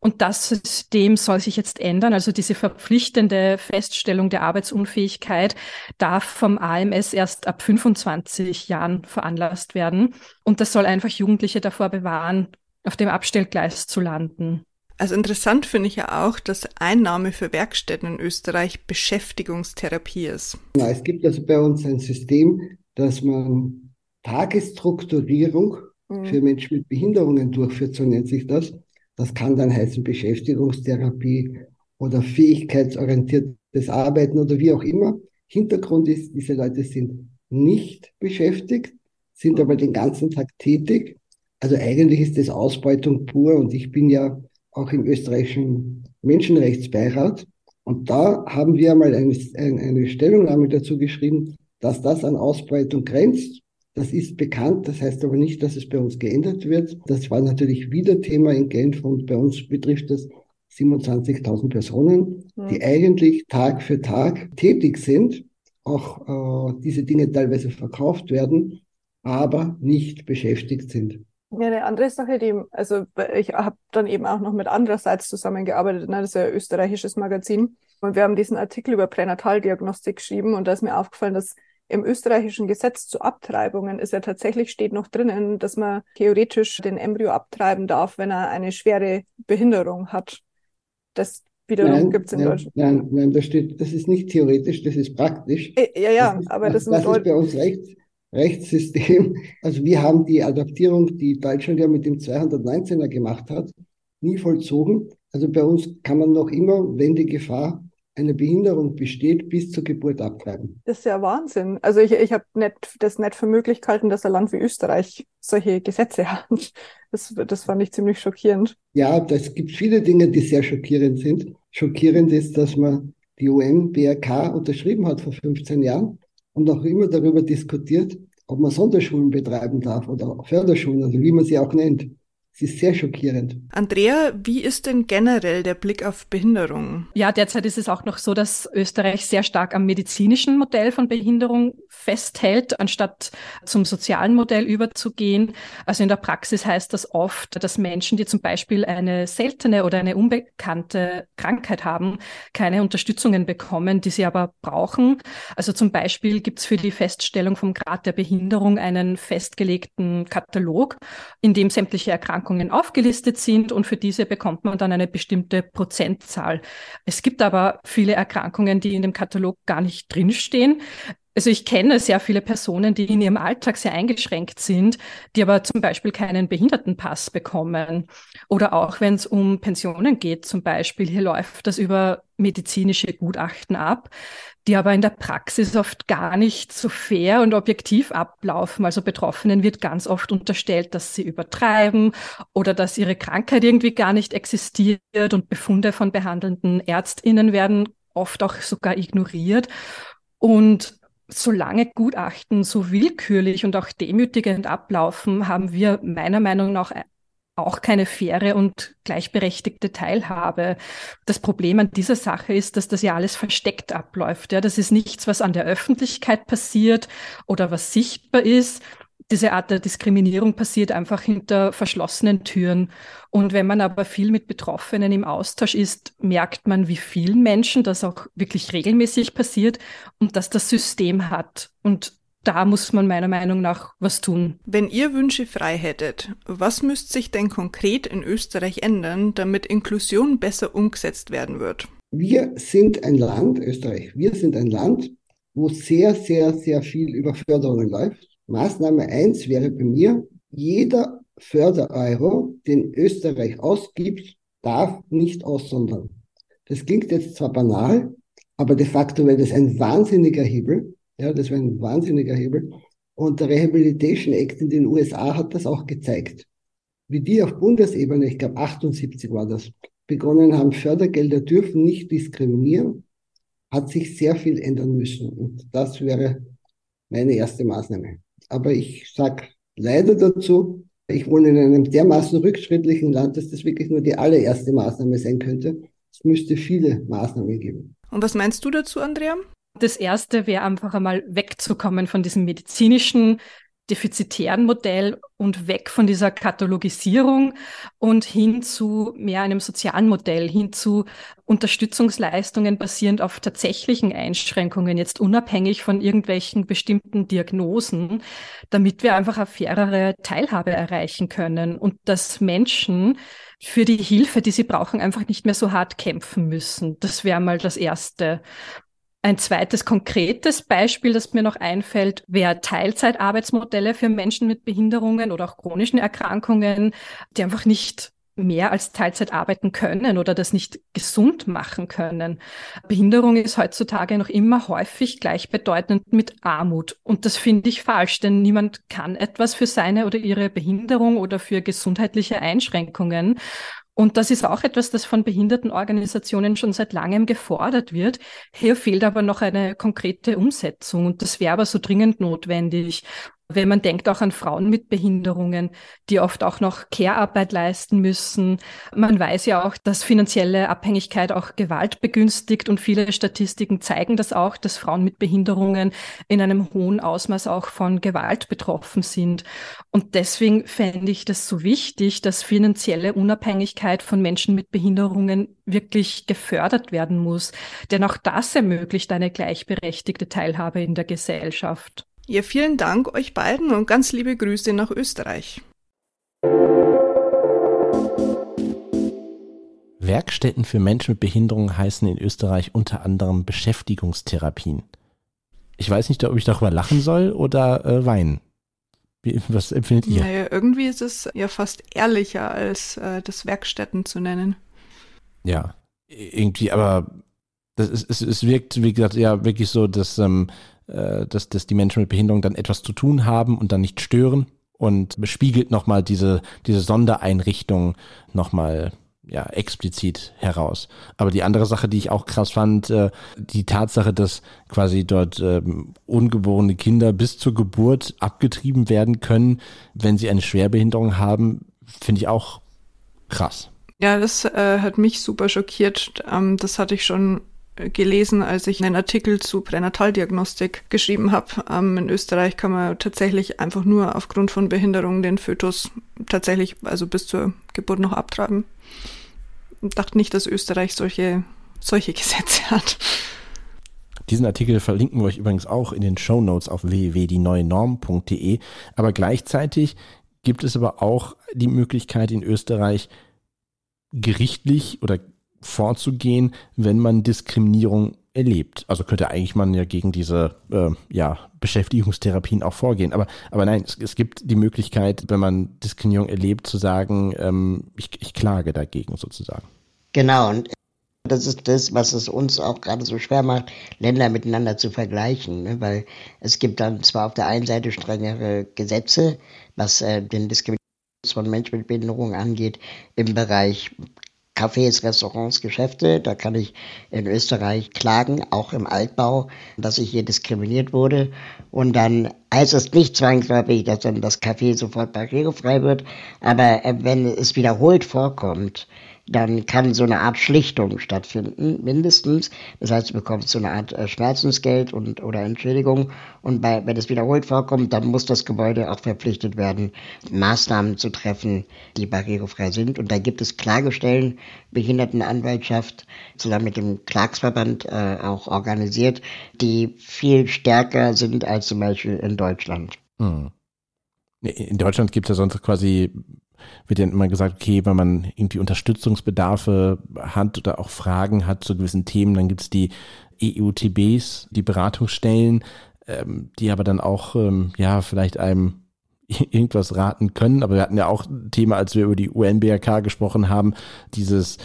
Und das System soll sich jetzt ändern ändern. Also diese verpflichtende Feststellung der Arbeitsunfähigkeit darf vom AMS erst ab 25 Jahren veranlasst werden. Und das soll einfach Jugendliche davor bewahren, auf dem Abstellgleis zu landen. Also interessant finde ich ja auch, dass Einnahme für Werkstätten in Österreich Beschäftigungstherapie ist. Ja, es gibt also bei uns ein System, dass man Tagesstrukturierung mhm. für Menschen mit Behinderungen durchführt, so nennt sich das. Das kann dann heißen Beschäftigungstherapie oder fähigkeitsorientiertes Arbeiten oder wie auch immer. Hintergrund ist, diese Leute sind nicht beschäftigt, sind aber den ganzen Tag tätig. Also eigentlich ist das Ausbeutung pur und ich bin ja auch im österreichischen Menschenrechtsbeirat und da haben wir einmal eine, eine Stellungnahme dazu geschrieben, dass das an Ausbeutung grenzt. Das ist bekannt, das heißt aber nicht, dass es bei uns geändert wird. Das war natürlich wieder Thema in Genf und bei uns betrifft das 27.000 Personen, mhm. die eigentlich Tag für Tag tätig sind, auch äh, diese Dinge teilweise verkauft werden, aber nicht beschäftigt sind. Ja, eine andere Sache, die, also ich habe dann eben auch noch mit andererseits zusammengearbeitet, ne? das ist ja ein österreichisches Magazin. Und wir haben diesen Artikel über Pränataldiagnostik geschrieben und da ist mir aufgefallen, dass im österreichischen Gesetz zu Abtreibungen ist ja tatsächlich steht noch drinnen, dass man theoretisch den Embryo abtreiben darf, wenn er eine schwere Behinderung hat. Das wiederum gibt es in nein, Deutschland. Nein, nein, das steht, das ist nicht theoretisch, das ist praktisch. Äh, ja, ja, das ist, aber das, das, das ist bei uns Recht, Rechtssystem. Also wir haben die Adaptierung, die Deutschland ja mit dem 219er gemacht hat, nie vollzogen. Also bei uns kann man noch immer, wenn die Gefahr eine Behinderung besteht, bis zur Geburt abtreiben. Das ist ja Wahnsinn. Also ich, ich habe das nicht für möglich gehalten, dass ein Land wie Österreich solche Gesetze hat. Das, das fand ich ziemlich schockierend. Ja, es gibt viele Dinge, die sehr schockierend sind. Schockierend ist, dass man die UN-BRK unterschrieben hat vor 15 Jahren und auch immer darüber diskutiert, ob man Sonderschulen betreiben darf oder Förderschulen, also wie man sie auch nennt. Es ist sehr schockierend. Andrea, wie ist denn generell der Blick auf Behinderung? Ja, derzeit ist es auch noch so, dass Österreich sehr stark am medizinischen Modell von Behinderung festhält, anstatt zum sozialen Modell überzugehen. Also in der Praxis heißt das oft, dass Menschen, die zum Beispiel eine seltene oder eine unbekannte Krankheit haben, keine Unterstützungen bekommen, die sie aber brauchen. Also zum Beispiel gibt es für die Feststellung vom Grad der Behinderung einen festgelegten Katalog, in dem sämtliche Erkrankungen Erkrankungen aufgelistet sind und für diese bekommt man dann eine bestimmte Prozentzahl. Es gibt aber viele Erkrankungen, die in dem Katalog gar nicht drinstehen. Also ich kenne sehr viele Personen, die in ihrem Alltag sehr eingeschränkt sind, die aber zum Beispiel keinen Behindertenpass bekommen. Oder auch wenn es um Pensionen geht zum Beispiel, hier läuft das über medizinische Gutachten ab, die aber in der Praxis oft gar nicht so fair und objektiv ablaufen. Also Betroffenen wird ganz oft unterstellt, dass sie übertreiben oder dass ihre Krankheit irgendwie gar nicht existiert und Befunde von behandelnden Ärztinnen werden oft auch sogar ignoriert. Und solange Gutachten so willkürlich und auch demütigend ablaufen, haben wir meiner Meinung nach auch keine faire und gleichberechtigte Teilhabe. Das Problem an dieser Sache ist, dass das ja alles versteckt abläuft. Ja, das ist nichts, was an der Öffentlichkeit passiert oder was sichtbar ist, diese Art der Diskriminierung passiert einfach hinter verschlossenen Türen. Und wenn man aber viel mit Betroffenen im Austausch ist, merkt man, wie vielen Menschen das auch wirklich regelmäßig passiert und dass das System hat. Und da muss man meiner Meinung nach was tun. Wenn ihr Wünsche frei hättet, was müsste sich denn konkret in Österreich ändern, damit Inklusion besser umgesetzt werden wird? Wir sind ein Land, Österreich, wir sind ein Land, wo sehr, sehr, sehr viel über Förderungen läuft. Maßnahme eins wäre bei mir, jeder Fördereuro, den Österreich ausgibt, darf nicht aussondern. Das klingt jetzt zwar banal, aber de facto wäre das ein wahnsinniger Hebel. Ja, das wäre ein wahnsinniger Hebel. Und der Rehabilitation Act in den USA hat das auch gezeigt. Wie die auf Bundesebene, ich glaube 78 war das, begonnen haben, Fördergelder dürfen nicht diskriminieren, hat sich sehr viel ändern müssen. Und das wäre meine erste Maßnahme. Aber ich sage leider dazu, ich wohne in einem dermaßen rückschrittlichen Land, dass das wirklich nur die allererste Maßnahme sein könnte. Es müsste viele Maßnahmen geben. Und was meinst du dazu, Andrea? Das erste wäre einfach einmal wegzukommen von diesem medizinischen defizitären Modell und weg von dieser Katalogisierung und hin zu mehr einem sozialen Modell, hin zu Unterstützungsleistungen basierend auf tatsächlichen Einschränkungen, jetzt unabhängig von irgendwelchen bestimmten Diagnosen, damit wir einfach eine fairere Teilhabe erreichen können und dass Menschen für die Hilfe, die sie brauchen, einfach nicht mehr so hart kämpfen müssen. Das wäre mal das Erste. Ein zweites konkretes Beispiel, das mir noch einfällt, wäre Teilzeitarbeitsmodelle für Menschen mit Behinderungen oder auch chronischen Erkrankungen, die einfach nicht mehr als Teilzeit arbeiten können oder das nicht gesund machen können. Behinderung ist heutzutage noch immer häufig gleichbedeutend mit Armut. Und das finde ich falsch, denn niemand kann etwas für seine oder ihre Behinderung oder für gesundheitliche Einschränkungen. Und das ist auch etwas, das von Behindertenorganisationen schon seit langem gefordert wird. Hier fehlt aber noch eine konkrete Umsetzung und das wäre aber so dringend notwendig. Wenn man denkt auch an Frauen mit Behinderungen, die oft auch noch Care-Arbeit leisten müssen. Man weiß ja auch, dass finanzielle Abhängigkeit auch Gewalt begünstigt und viele Statistiken zeigen das auch, dass Frauen mit Behinderungen in einem hohen Ausmaß auch von Gewalt betroffen sind. Und deswegen fände ich das so wichtig, dass finanzielle Unabhängigkeit von Menschen mit Behinderungen wirklich gefördert werden muss. Denn auch das ermöglicht eine gleichberechtigte Teilhabe in der Gesellschaft. Ja, vielen Dank euch beiden und ganz liebe Grüße nach Österreich. Werkstätten für Menschen mit Behinderungen heißen in Österreich unter anderem Beschäftigungstherapien. Ich weiß nicht, ob ich darüber lachen soll oder äh, weinen. Wie, was empfindet ihr? Naja, irgendwie ist es ja fast ehrlicher, als äh, das Werkstätten zu nennen. Ja, irgendwie, aber das ist, es, es wirkt, wie gesagt, ja wirklich so, dass ähm, äh, dass, dass die Menschen mit Behinderung dann etwas zu tun haben und dann nicht stören und spiegelt nochmal diese, diese Sondereinrichtung nochmal ja, explizit heraus. Aber die andere Sache, die ich auch krass fand, äh, die Tatsache, dass quasi dort ähm, ungeborene Kinder bis zur Geburt abgetrieben werden können, wenn sie eine Schwerbehinderung haben, finde ich auch krass. Ja, das äh, hat mich super schockiert. Ähm, das hatte ich schon gelesen, als ich einen Artikel zu Pränataldiagnostik geschrieben habe. Ähm, in Österreich kann man tatsächlich einfach nur aufgrund von Behinderung den Fötus tatsächlich also bis zur Geburt noch abtreiben. Ich dachte nicht, dass Österreich solche, solche Gesetze hat. Diesen Artikel verlinken wir euch übrigens auch in den Show Notes auf www.dieneuenorm.de. Aber gleichzeitig gibt es aber auch die Möglichkeit in Österreich gerichtlich oder vorzugehen, wenn man Diskriminierung erlebt. Also könnte eigentlich man ja gegen diese äh, ja, Beschäftigungstherapien auch vorgehen. Aber, aber nein, es, es gibt die Möglichkeit, wenn man Diskriminierung erlebt, zu sagen, ähm, ich, ich klage dagegen sozusagen. Genau, und das ist das, was es uns auch gerade so schwer macht, Länder miteinander zu vergleichen. Ne? Weil es gibt dann zwar auf der einen Seite strengere Gesetze, was äh, den Diskriminierung von Menschen mit Behinderung angeht, im Bereich Cafés, Restaurants, Geschäfte. Da kann ich in Österreich klagen, auch im Altbau, dass ich hier diskriminiert wurde. Und dann heißt es nicht zwangsläufig, dass dann das Café sofort barrierefrei wird. Aber äh, wenn es wiederholt vorkommt, dann kann so eine Art Schlichtung stattfinden, mindestens. Das heißt, du bekommst so eine Art äh, Schmerzensgeld und, oder Entschädigung. Und bei, wenn es wiederholt vorkommt, dann muss das Gebäude auch verpflichtet werden, Maßnahmen zu treffen, die barrierefrei sind. Und da gibt es Klagestellen, Behindertenanwaltschaft, zusammen mit dem Klagsverband äh, auch organisiert, die viel stärker sind als zum Beispiel in Deutschland. Hm. In Deutschland gibt es ja sonst quasi wird ja immer gesagt, okay, wenn man irgendwie Unterstützungsbedarfe hat oder auch Fragen hat zu gewissen Themen, dann gibt es die EUTBs, die Beratungsstellen, ähm, die aber dann auch, ähm, ja, vielleicht einem irgendwas raten können. Aber wir hatten ja auch ein Thema, als wir über die UNBRK gesprochen haben, dieses,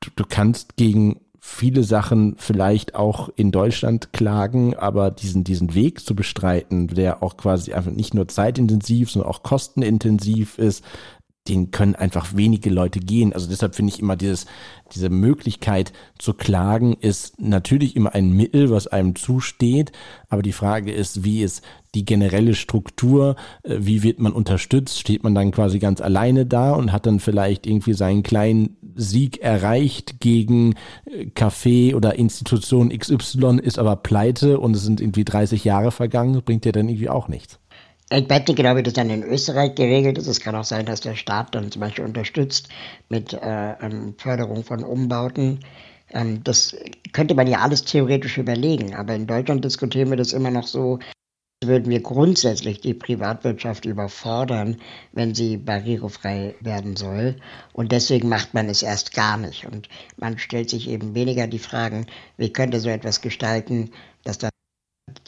du, du kannst gegen viele Sachen vielleicht auch in Deutschland klagen, aber diesen, diesen Weg zu bestreiten, der auch quasi einfach nicht nur zeitintensiv, sondern auch kostenintensiv ist, den können einfach wenige Leute gehen. Also deshalb finde ich immer dieses, diese Möglichkeit zu klagen ist natürlich immer ein Mittel, was einem zusteht. Aber die Frage ist, wie ist die generelle Struktur? Äh, wie wird man unterstützt? Steht man dann quasi ganz alleine da und hat dann vielleicht irgendwie seinen kleinen Sieg erreicht gegen äh, Café oder Institution XY, ist aber pleite und es sind irgendwie 30 Jahre vergangen, bringt ja dann irgendwie auch nichts. Weiß nicht genau, wie das dann in Österreich geregelt ist. Es kann auch sein, dass der Staat dann zum Beispiel unterstützt mit äh, Förderung von Umbauten. Ähm, das könnte man ja alles theoretisch überlegen. Aber in Deutschland diskutieren wir das immer noch so, würden wir grundsätzlich die Privatwirtschaft überfordern, wenn sie barrierefrei werden soll. Und deswegen macht man es erst gar nicht. Und man stellt sich eben weniger die Fragen, wie könnte so etwas gestalten, dass da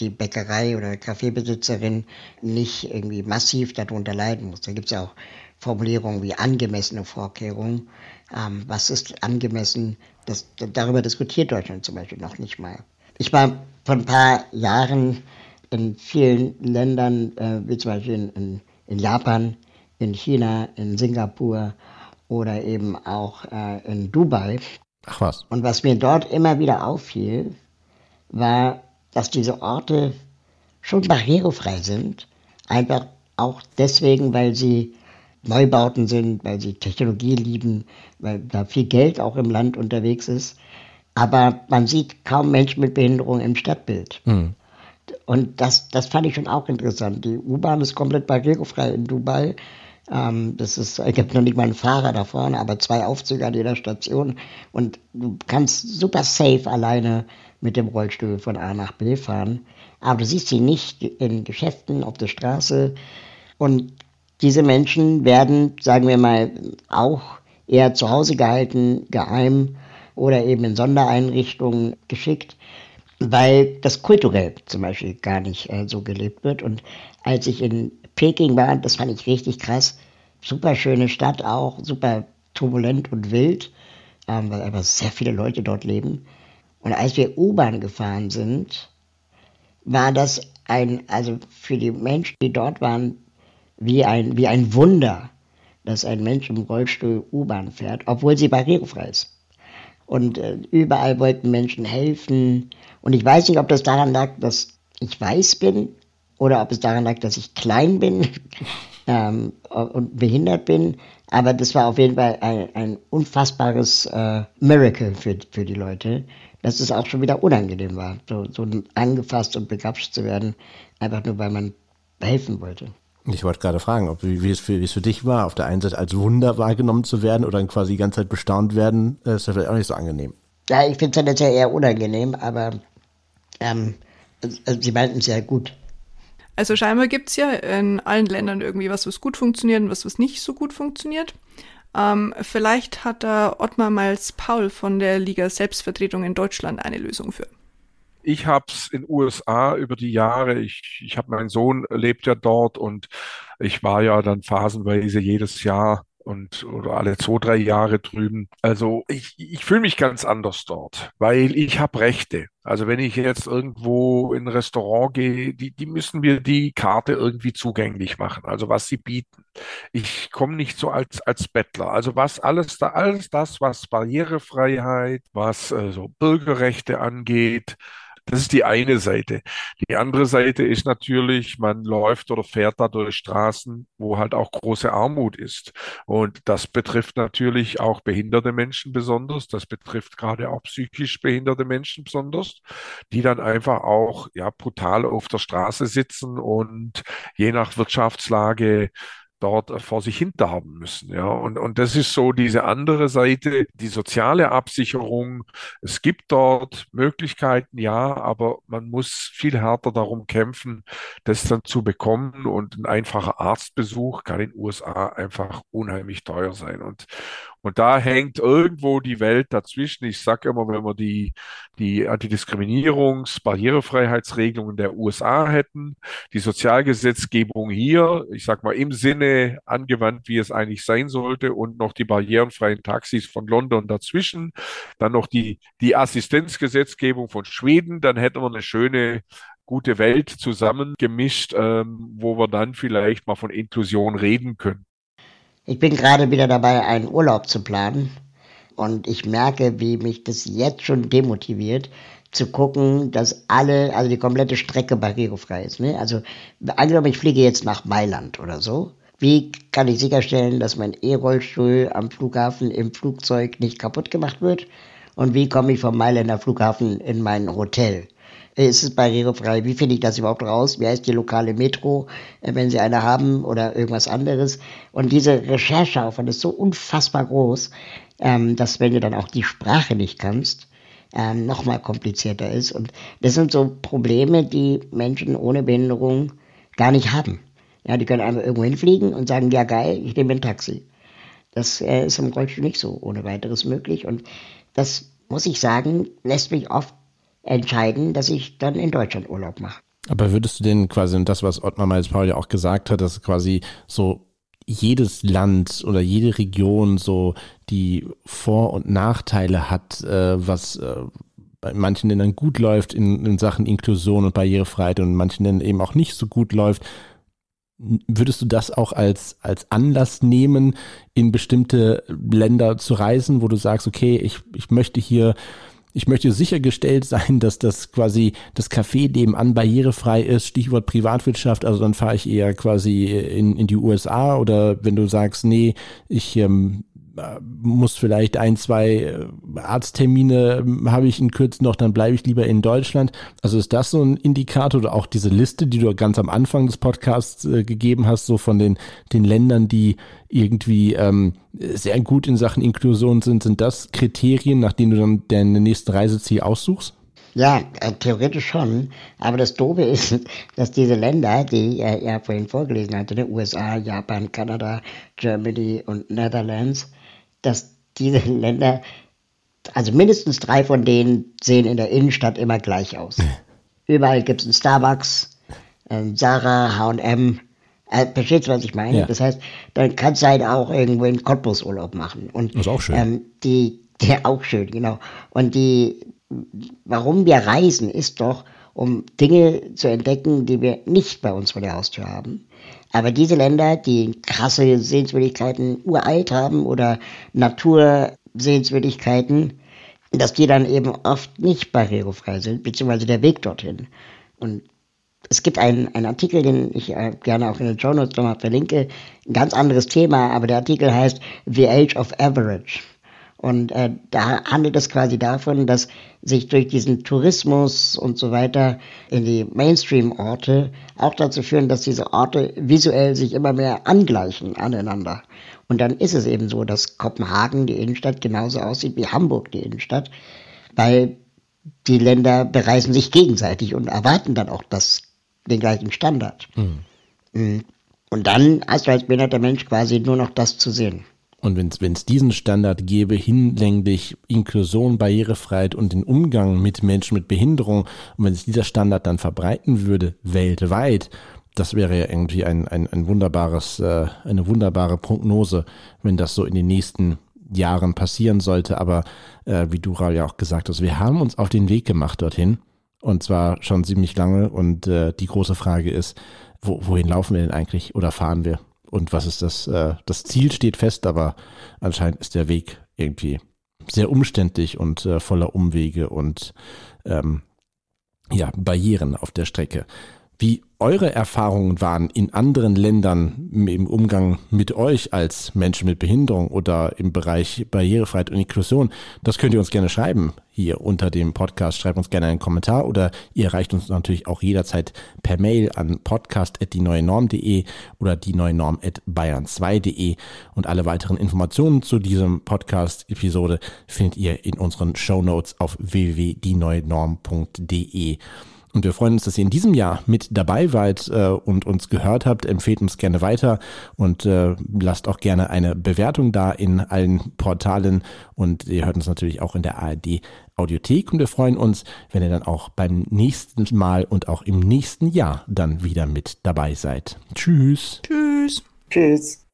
die Bäckerei oder Kaffeebesitzerin nicht irgendwie massiv darunter leiden muss. Da gibt es ja auch Formulierungen wie angemessene Vorkehrungen. Ähm, was ist angemessen? Das, darüber diskutiert Deutschland zum Beispiel noch nicht mal. Ich war vor ein paar Jahren in vielen Ländern, äh, wie zum Beispiel in, in, in, Japan, in China, in Singapur oder eben auch äh, in Dubai. Ach was. Und was mir dort immer wieder auffiel, war, dass diese Orte schon barrierefrei sind. Einfach auch deswegen, weil sie Neubauten sind, weil sie Technologie lieben, weil da viel Geld auch im Land unterwegs ist. Aber man sieht kaum Menschen mit Behinderung im Stadtbild. Mhm. Und das, das fand ich schon auch interessant. Die U-Bahn ist komplett barrierefrei in Dubai. Ähm, das ist, es gibt noch nicht mal einen Fahrer da vorne, aber zwei Aufzüge an jeder Station. Und du kannst super safe alleine mit dem Rollstuhl von A nach B fahren. Aber du siehst sie nicht in Geschäften, auf der Straße. Und diese Menschen werden, sagen wir mal, auch eher zu Hause gehalten, geheim oder eben in Sondereinrichtungen geschickt, weil das kulturell zum Beispiel gar nicht äh, so gelebt wird. Und als ich in Peking war, das fand ich richtig krass, super schöne Stadt auch, super turbulent und wild, ähm, weil einfach sehr viele Leute dort leben. Und als wir U-Bahn gefahren sind, war das ein, also für die Menschen, die dort waren, wie ein, wie ein Wunder, dass ein Mensch im Rollstuhl U-Bahn fährt, obwohl sie barrierefrei ist. Und äh, überall wollten Menschen helfen. Und ich weiß nicht, ob das daran lag, dass ich weiß bin oder ob es daran lag, dass ich klein bin ähm, und behindert bin. Aber das war auf jeden Fall ein, ein unfassbares äh, Miracle für, für die Leute, dass es auch schon wieder unangenehm war, so, so angefasst und begrapscht zu werden, einfach nur weil man helfen wollte. Ich wollte gerade fragen, ob, wie, wie, es für, wie es für dich war, auf der einen Seite als Wunder wahrgenommen zu werden oder dann quasi die ganze Zeit bestaunt werden, äh, ist ja vielleicht auch nicht so angenehm. Ja, ich finde es ja jetzt eher unangenehm, aber ähm, also sie meinten es ja gut. Also scheinbar gibt es ja in allen Ländern irgendwie was, was gut funktioniert und was, was nicht so gut funktioniert. Ähm, vielleicht hat da Ottmar Miles Paul von der Liga Selbstvertretung in Deutschland eine Lösung für. Ich habe es in USA über die Jahre, ich, ich habe meinen Sohn lebt ja dort und ich war ja dann phasenweise jedes Jahr und oder alle zwei, drei Jahre drüben. Also ich, ich fühle mich ganz anders dort, weil ich habe Rechte. Also wenn ich jetzt irgendwo in ein Restaurant gehe, die, die müssen mir die Karte irgendwie zugänglich machen, also was sie bieten. Ich komme nicht so als, als Bettler. Also was alles da, alles das, was Barrierefreiheit, was äh, so Bürgerrechte angeht, Das ist die eine Seite. Die andere Seite ist natürlich, man läuft oder fährt da durch Straßen, wo halt auch große Armut ist. Und das betrifft natürlich auch behinderte Menschen besonders. Das betrifft gerade auch psychisch behinderte Menschen besonders, die dann einfach auch ja brutal auf der Straße sitzen und je nach Wirtschaftslage dort vor sich hinterhaben müssen. Ja, und, und das ist so diese andere Seite, die soziale Absicherung. Es gibt dort Möglichkeiten, ja, aber man muss viel härter darum kämpfen, das dann zu bekommen. Und ein einfacher Arztbesuch kann in den USA einfach unheimlich teuer sein. Und, und da hängt irgendwo die Welt dazwischen. Ich sage immer, wenn wir die, die Antidiskriminierungs-, Barrierefreiheitsregelungen der USA hätten, die Sozialgesetzgebung hier, ich sage mal im Sinne angewandt, wie es eigentlich sein sollte, und noch die barrierenfreien Taxis von London dazwischen, dann noch die, die Assistenzgesetzgebung von Schweden, dann hätten wir eine schöne gute Welt zusammengemischt, ähm, wo wir dann vielleicht mal von Inklusion reden können. Ich bin gerade wieder dabei, einen Urlaub zu planen. Und ich merke, wie mich das jetzt schon demotiviert, zu gucken, dass alle, also die komplette Strecke barrierefrei ist. Ne? Also angenommen, ich fliege jetzt nach Mailand oder so. Wie kann ich sicherstellen, dass mein E-Rollstuhl am Flughafen im Flugzeug nicht kaputt gemacht wird? Und wie komme ich vom Mailänder Flughafen in mein Hotel? Ist es barrierefrei? Wie finde ich das überhaupt raus? Wie heißt die lokale Metro, äh, wenn Sie eine haben oder irgendwas anderes? Und diese Rechercheaufwand ist so unfassbar groß, ähm, dass wenn du dann auch die Sprache nicht kannst, ähm, nochmal komplizierter ist. Und das sind so Probleme, die Menschen ohne Behinderung gar nicht haben. Ja, die können einfach irgendwo hinfliegen und sagen, ja geil, ich nehme ein Taxi. Das äh, ist im Rollstuhl nicht so ohne weiteres möglich. Und das, muss ich sagen, lässt mich oft entscheiden, dass ich dann in Deutschland Urlaub mache. Aber würdest du denn quasi, und das, was Ottmar Miles-Paul ja auch gesagt hat, dass quasi so jedes Land oder jede Region so die Vor- und Nachteile hat, äh, was äh, bei manchen Ländern gut läuft in, in Sachen Inklusion und Barrierefreiheit und in manchen Ländern eben auch nicht so gut läuft. Würdest du das auch als, als Anlass nehmen, in bestimmte Länder zu reisen, wo du sagst, okay, ich, ich möchte hier ich möchte sichergestellt sein, dass das quasi das Café nebenan barrierefrei ist, Stichwort Privatwirtschaft, also dann fahre ich eher quasi in, in die USA oder wenn du sagst, nee, ich ähm, muss vielleicht ein, zwei äh, Arzttermine ähm, habe ich in Kürze noch, dann bleibe ich lieber in Deutschland. Also ist das so ein Indikator oder auch diese Liste, die du ganz am Anfang des Podcasts äh, gegeben hast, so von den, den Ländern, die irgendwie ähm, sehr gut in Sachen Inklusion sind, sind das Kriterien, nach denen du dann deine nächste Reiseziel aussuchst? Ja, äh, theoretisch schon. Aber das Doofe ist, dass diese Länder, die er ja vorhin vorgelesen hatte, ne, USA, Japan, Kanada, Germany und Netherlands, dass diese Länder, also mindestens drei von denen sehen in der Innenstadt immer gleich aus. Überall gibt es einen Starbucks, ein Sarah, H&M, äh, verstehst du, was ich meine? Ja. Das heißt, dann kannst du halt auch irgendwo in Cottbus Urlaub machen. Und, das ist auch schön. Ähm, die, ja, auch schön, genau. Und die, warum wir reisen, ist doch, um Dinge zu entdecken, die wir nicht bei uns vor der Haustür haben. Aber diese Länder, die krasse Sehenswürdigkeiten uralt haben oder Natursehenswürdigkeiten, dass die dann eben oft nicht barrierefrei sind, beziehungsweise der Weg dorthin. Und es gibt einen, einen Artikel, den ich äh, gerne auch in den Notes nochmal verlinke, ein ganz anderes Thema, aber der Artikel heißt The Age of Average. Und äh, da handelt es quasi davon, dass sich durch diesen Tourismus und so weiter in die Mainstream-Orte auch dazu führen, dass diese Orte visuell sich immer mehr angleichen aneinander. Und dann ist es eben so, dass Kopenhagen, die Innenstadt, genauso aussieht wie Hamburg, die Innenstadt, weil die Länder bereisen sich gegenseitig und erwarten dann auch das, den gleichen Standard. Mhm. Und dann hast du als behinderter Mensch quasi nur noch das zu sehen. Und wenn es diesen Standard gäbe, hinlänglich Inklusion, Barrierefreiheit und den Umgang mit Menschen mit Behinderung, und wenn sich dieser Standard dann verbreiten würde, weltweit, das wäre ja irgendwie ein, ein, ein wunderbares, äh, eine wunderbare Prognose, wenn das so in den nächsten Jahren passieren sollte. Aber äh, wie du ja auch gesagt hast, wir haben uns auf den Weg gemacht dorthin. Und zwar schon ziemlich lange. Und äh, die große Frage ist, wo, wohin laufen wir denn eigentlich oder fahren wir? Und was ist das? Äh, das Ziel steht fest, aber anscheinend ist der Weg irgendwie sehr umständlich und äh, voller Umwege und ähm, ja, Barrieren auf der Strecke. Wie eure Erfahrungen waren in anderen Ländern im Umgang mit euch als Menschen mit Behinderung oder im Bereich Barrierefreiheit und Inklusion, das könnt ihr uns gerne schreiben hier unter dem Podcast. Schreibt uns gerne einen Kommentar oder ihr erreicht uns natürlich auch jederzeit per Mail an podcast.dieneuenorm.de oder die neue Norm at bayern2.de und alle weiteren Informationen zu diesem Podcast-Episode findet ihr in unseren Show Notes auf www.dieneuenorm.de. Und wir freuen uns, dass ihr in diesem Jahr mit dabei wart äh, und uns gehört habt. Empfehlt uns gerne weiter und äh, lasst auch gerne eine Bewertung da in allen Portalen. Und ihr hört uns natürlich auch in der ARD Audiothek. Und wir freuen uns, wenn ihr dann auch beim nächsten Mal und auch im nächsten Jahr dann wieder mit dabei seid. Tschüss. Tschüss. Tschüss.